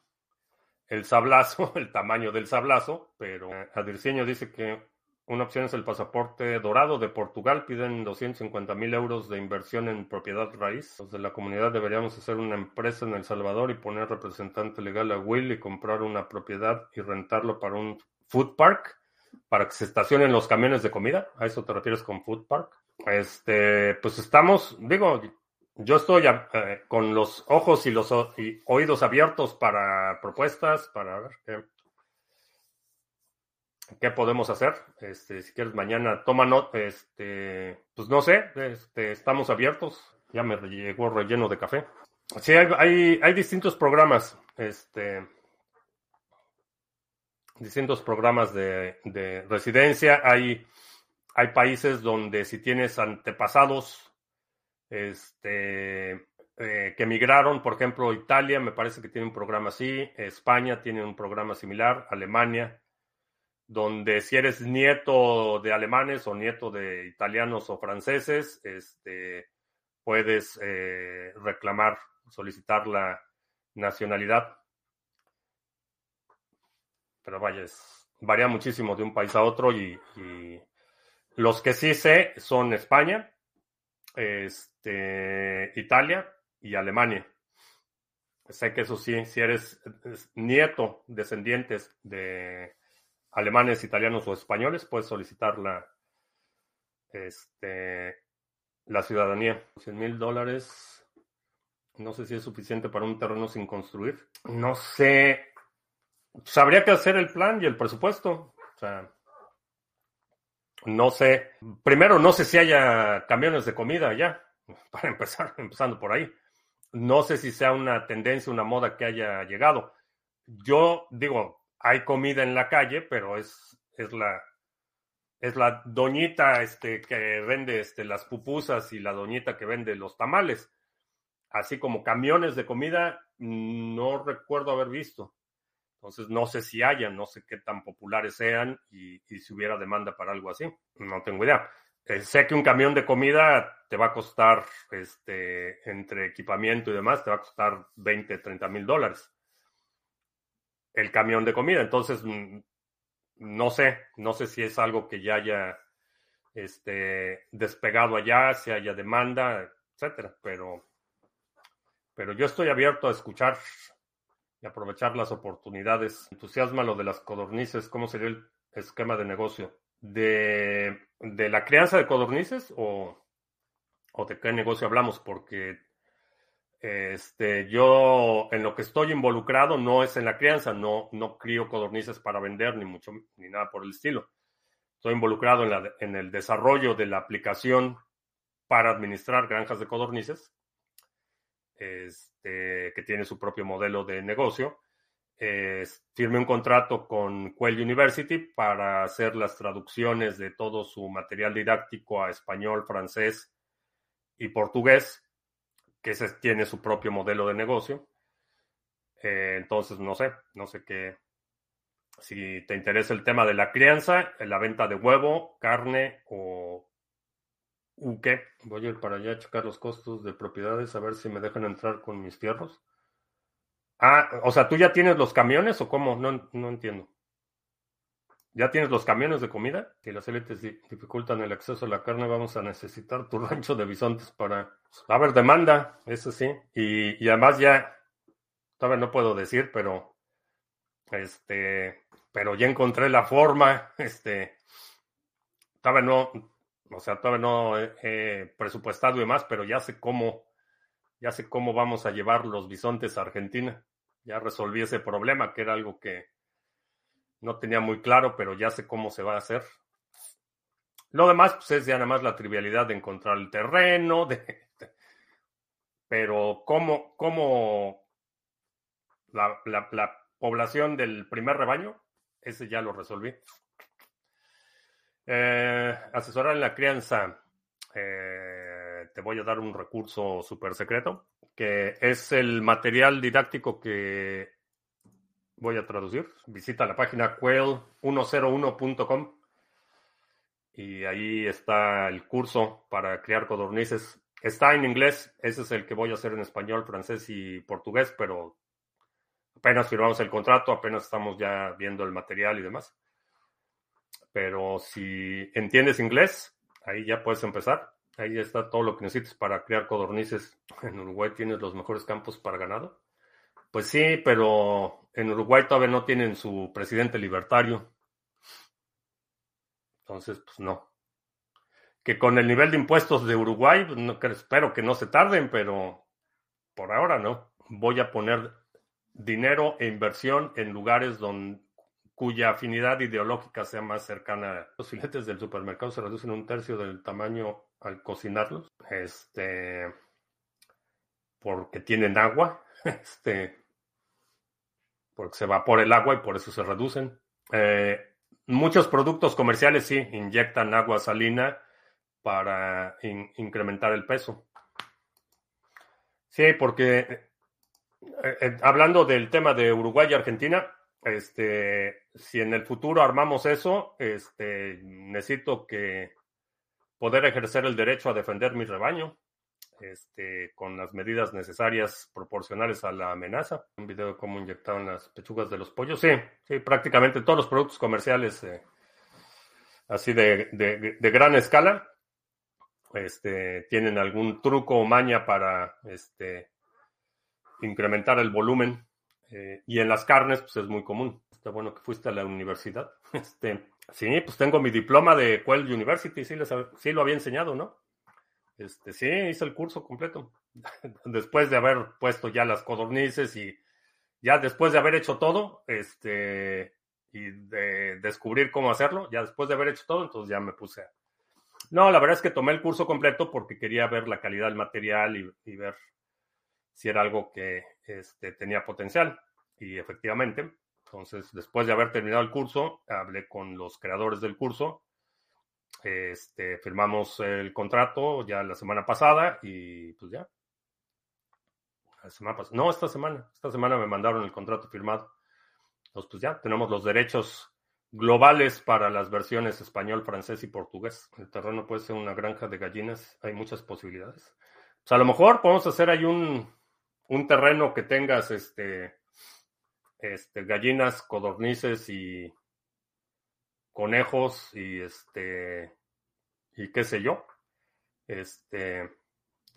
el sablazo, el tamaño del sablazo, pero Adirceño dice que una opción es el pasaporte dorado de Portugal. Piden 250 mil euros de inversión en propiedad raíz. Los de la comunidad deberíamos hacer una empresa en El Salvador y poner representante legal a Will y comprar una propiedad y rentarlo para un food park para que se estacionen los camiones de comida. ¿A eso te refieres con food park? Este, pues estamos, digo, yo estoy eh, con los ojos y los oídos abiertos para propuestas, para ver qué, podemos hacer. Este, si quieres mañana toma nota, este, pues no sé, este, estamos abiertos. Ya me llegó relleno de café. Sí, hay, hay, distintos programas, este, distintos programas de, de residencia. Hay, hay países donde si tienes antepasados, este, eh, que emigraron, por ejemplo, Italia me parece que tiene un programa así, España tiene un programa similar, Alemania, donde si eres nieto de alemanes o nieto de italianos o franceses, este, puedes eh, reclamar, solicitar la nacionalidad. Pero vaya, varía muchísimo de un país a otro y, los que sí sé son España, este, Italia y Alemania. Sé que eso sí, si eres nieto, descendientes de alemanes, italianos o españoles, puedes solicitar la, este, la ciudadanía. 100 mil dólares. No sé si es suficiente para un terreno sin construir. No sé. Sabría que hacer el plan y el presupuesto. O sea, no sé. Primero, no sé si haya camiones de comida ya. Para empezar, empezando por ahí. No sé si sea una tendencia, una moda que haya llegado. Yo digo, hay comida en la calle, pero es, es la es la doñita este, que vende este, las pupusas y la doñita que vende los tamales. Así como camiones de comida, no recuerdo haber visto. Entonces, no sé si hayan, no sé qué tan populares sean y, si hubiera demanda para algo así. No tengo idea. Sé que un camión de comida te va a costar, este, entre equipamiento y demás, te va a costar 20, 30 mil dólares el camión de comida. Entonces, mm, no sé, no sé si es algo que ya haya este, despegado allá, si haya demanda, etcétera, pero, pero yo estoy abierto a escuchar y aprovechar las oportunidades. Entusiasma lo de las codornices, ¿cómo sería el esquema de negocio? ¿De, de la crianza de codornices o, o de qué negocio hablamos? Porque este, yo en lo que estoy involucrado no es en la crianza, no, no crío codornices para vender ni mucho ni nada por el estilo. Estoy involucrado en, la, en el desarrollo de la aplicación para administrar granjas de codornices, este, que tiene su propio modelo de negocio. Firmé un contrato con Quell University para hacer las traducciones de todo su material didáctico a español, francés y portugués que ese tiene su propio modelo de negocio. Eh, entonces, no sé, no sé qué. Si te interesa el tema de la crianza, la venta de huevo, carne o qué. Voy a ir para allá a checar los costos de propiedades, a ver si me dejan entrar con mis fierros. Ah, o sea, ¿tú ya tienes los camiones o cómo? No, no entiendo. ¿Ya tienes los camiones de comida? Si las élites dificultan el acceso a la carne, vamos a necesitar tu rancho de bisontes para... Va a haber demanda, eso sí. Y, además ya, todavía no puedo decir, pero... Este... Pero ya encontré la forma, este... Todavía no... O sea, todavía no he, presupuestado y demás, pero ya sé cómo... Ya sé cómo vamos a llevar los bisontes a Argentina. Ya resolví ese problema, que era algo que no tenía muy claro, pero ya sé cómo se va a hacer. Lo demás, pues es ya nada más la trivialidad de encontrar el terreno, de, pero cómo, cómo la, población del primer rebaño, ese ya lo resolví. Eh, asesorar en la crianza, eh, te voy a dar un recurso súper secreto, que es el material didáctico que voy a traducir. Visita la página quail101.com y ahí está el curso para criar codornices. Está en inglés, ese es el que voy a hacer en español, francés y portugués, pero apenas firmamos el contrato, apenas estamos ya viendo el material y demás. Pero si entiendes inglés, ahí ya puedes empezar. Ahí está todo lo que necesites para criar codornices. En Uruguay tienes los mejores campos para ganado. Pues sí, pero en Uruguay todavía no tienen su presidente libertario. Entonces, pues no. Que con el nivel de impuestos de Uruguay, pues, no, espero que no se tarden, pero por ahora no. Voy a poner dinero e inversión en lugares donde, cuya afinidad ideológica sea más cercana. Los filetes del supermercado se reducen un tercio del tamaño al cocinarlos. Este, porque tienen agua. Este, porque se evapora el agua y por eso se reducen. Eh, Muchos productos comerciales sí inyectan agua salina para incrementar el peso. Sí, porque eh, eh, hablando del tema de Uruguay y Argentina, este, si en el futuro armamos eso, este, necesito que poder ejercer el derecho a defender mi rebaño este, con las medidas necesarias proporcionales a la amenaza. Un video de cómo inyectaban las pechugas de los pollos. Sí, sí, prácticamente todos los productos comerciales eh, así de, de, gran escala este, tienen algún truco o maña para este, incrementar el volumen. Eh, y en las carnes, pues es muy común. Está bueno que fuiste a la universidad. Este, sí, pues tengo mi diploma de Quell University, sí, les, sí lo había enseñado, ¿no? Este, sí, hice el curso completo. después de haber puesto ya las codornices y ya después de haber hecho todo, este, y de descubrir cómo hacerlo, ya después de haber hecho todo, entonces ya me puse a... No, la verdad es que tomé el curso completo porque quería ver la calidad del material y, ver si era algo que este, tenía potencial. Y efectivamente, entonces, después de haber terminado el curso, hablé con los creadores del curso este, firmamos el contrato ya la semana pasada y pues ya. La semana no, esta semana. Esta semana me mandaron el contrato firmado. Entonces, pues ya tenemos los derechos globales para las versiones español, francés y portugués. El terreno puede ser una granja de gallinas. Hay muchas posibilidades. Pues a lo mejor podemos hacer ahí un, un terreno que tengas este, este, gallinas, codornices y conejos y este y qué sé yo. Este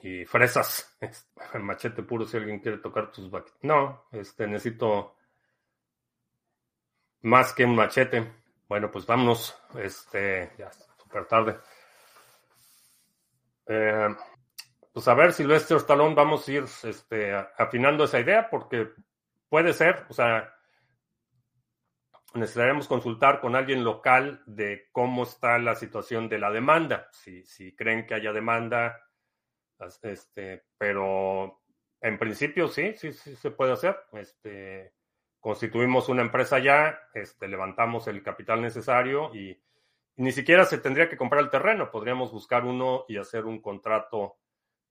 y fresas. Este, machete puro si alguien quiere tocar tus vaquitas. No, este necesito más que un machete. Bueno, pues vámonos. Este, ya súper tarde. Eh, pues a ver, Silvestre Stallone, vamos a ir este, afinando esa idea porque puede ser, o sea, necesitaremos consultar con alguien local de cómo está la situación de la demanda, si, si creen que haya demanda, este, pero en principio sí, sí, sí se puede hacer. Este, constituimos una empresa ya, este, levantamos el capital necesario y, ni siquiera se tendría que comprar el terreno, podríamos buscar uno y hacer un contrato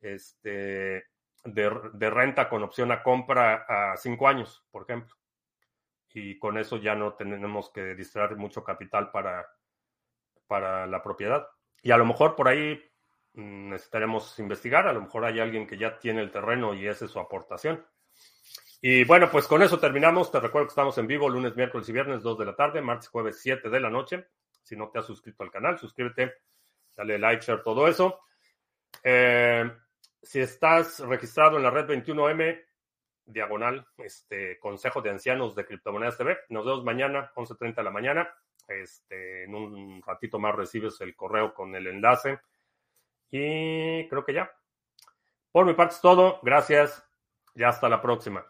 este, de, renta con opción a compra a cinco años, por ejemplo y con eso ya no tenemos que distraer mucho capital para, para la propiedad. Y a lo mejor por ahí mm, necesitaremos investigar, a lo mejor hay alguien que ya tiene el terreno y esa es su aportación. Y bueno, pues con eso terminamos. Te recuerdo que estamos en vivo lunes, miércoles y viernes, 2 de la tarde, martes, jueves, 7 de la noche. Si no te has suscrito al canal, suscríbete, dale like, share, todo eso. Eh, si estás registrado en la red 21M, diagonal, este Consejo de Ancianos de Criptomonedas TV. Nos vemos mañana, 11.30 de la mañana. Este, en un ratito más recibes el correo con el enlace. Y creo que ya. Por mi parte es todo. Gracias y hasta la próxima.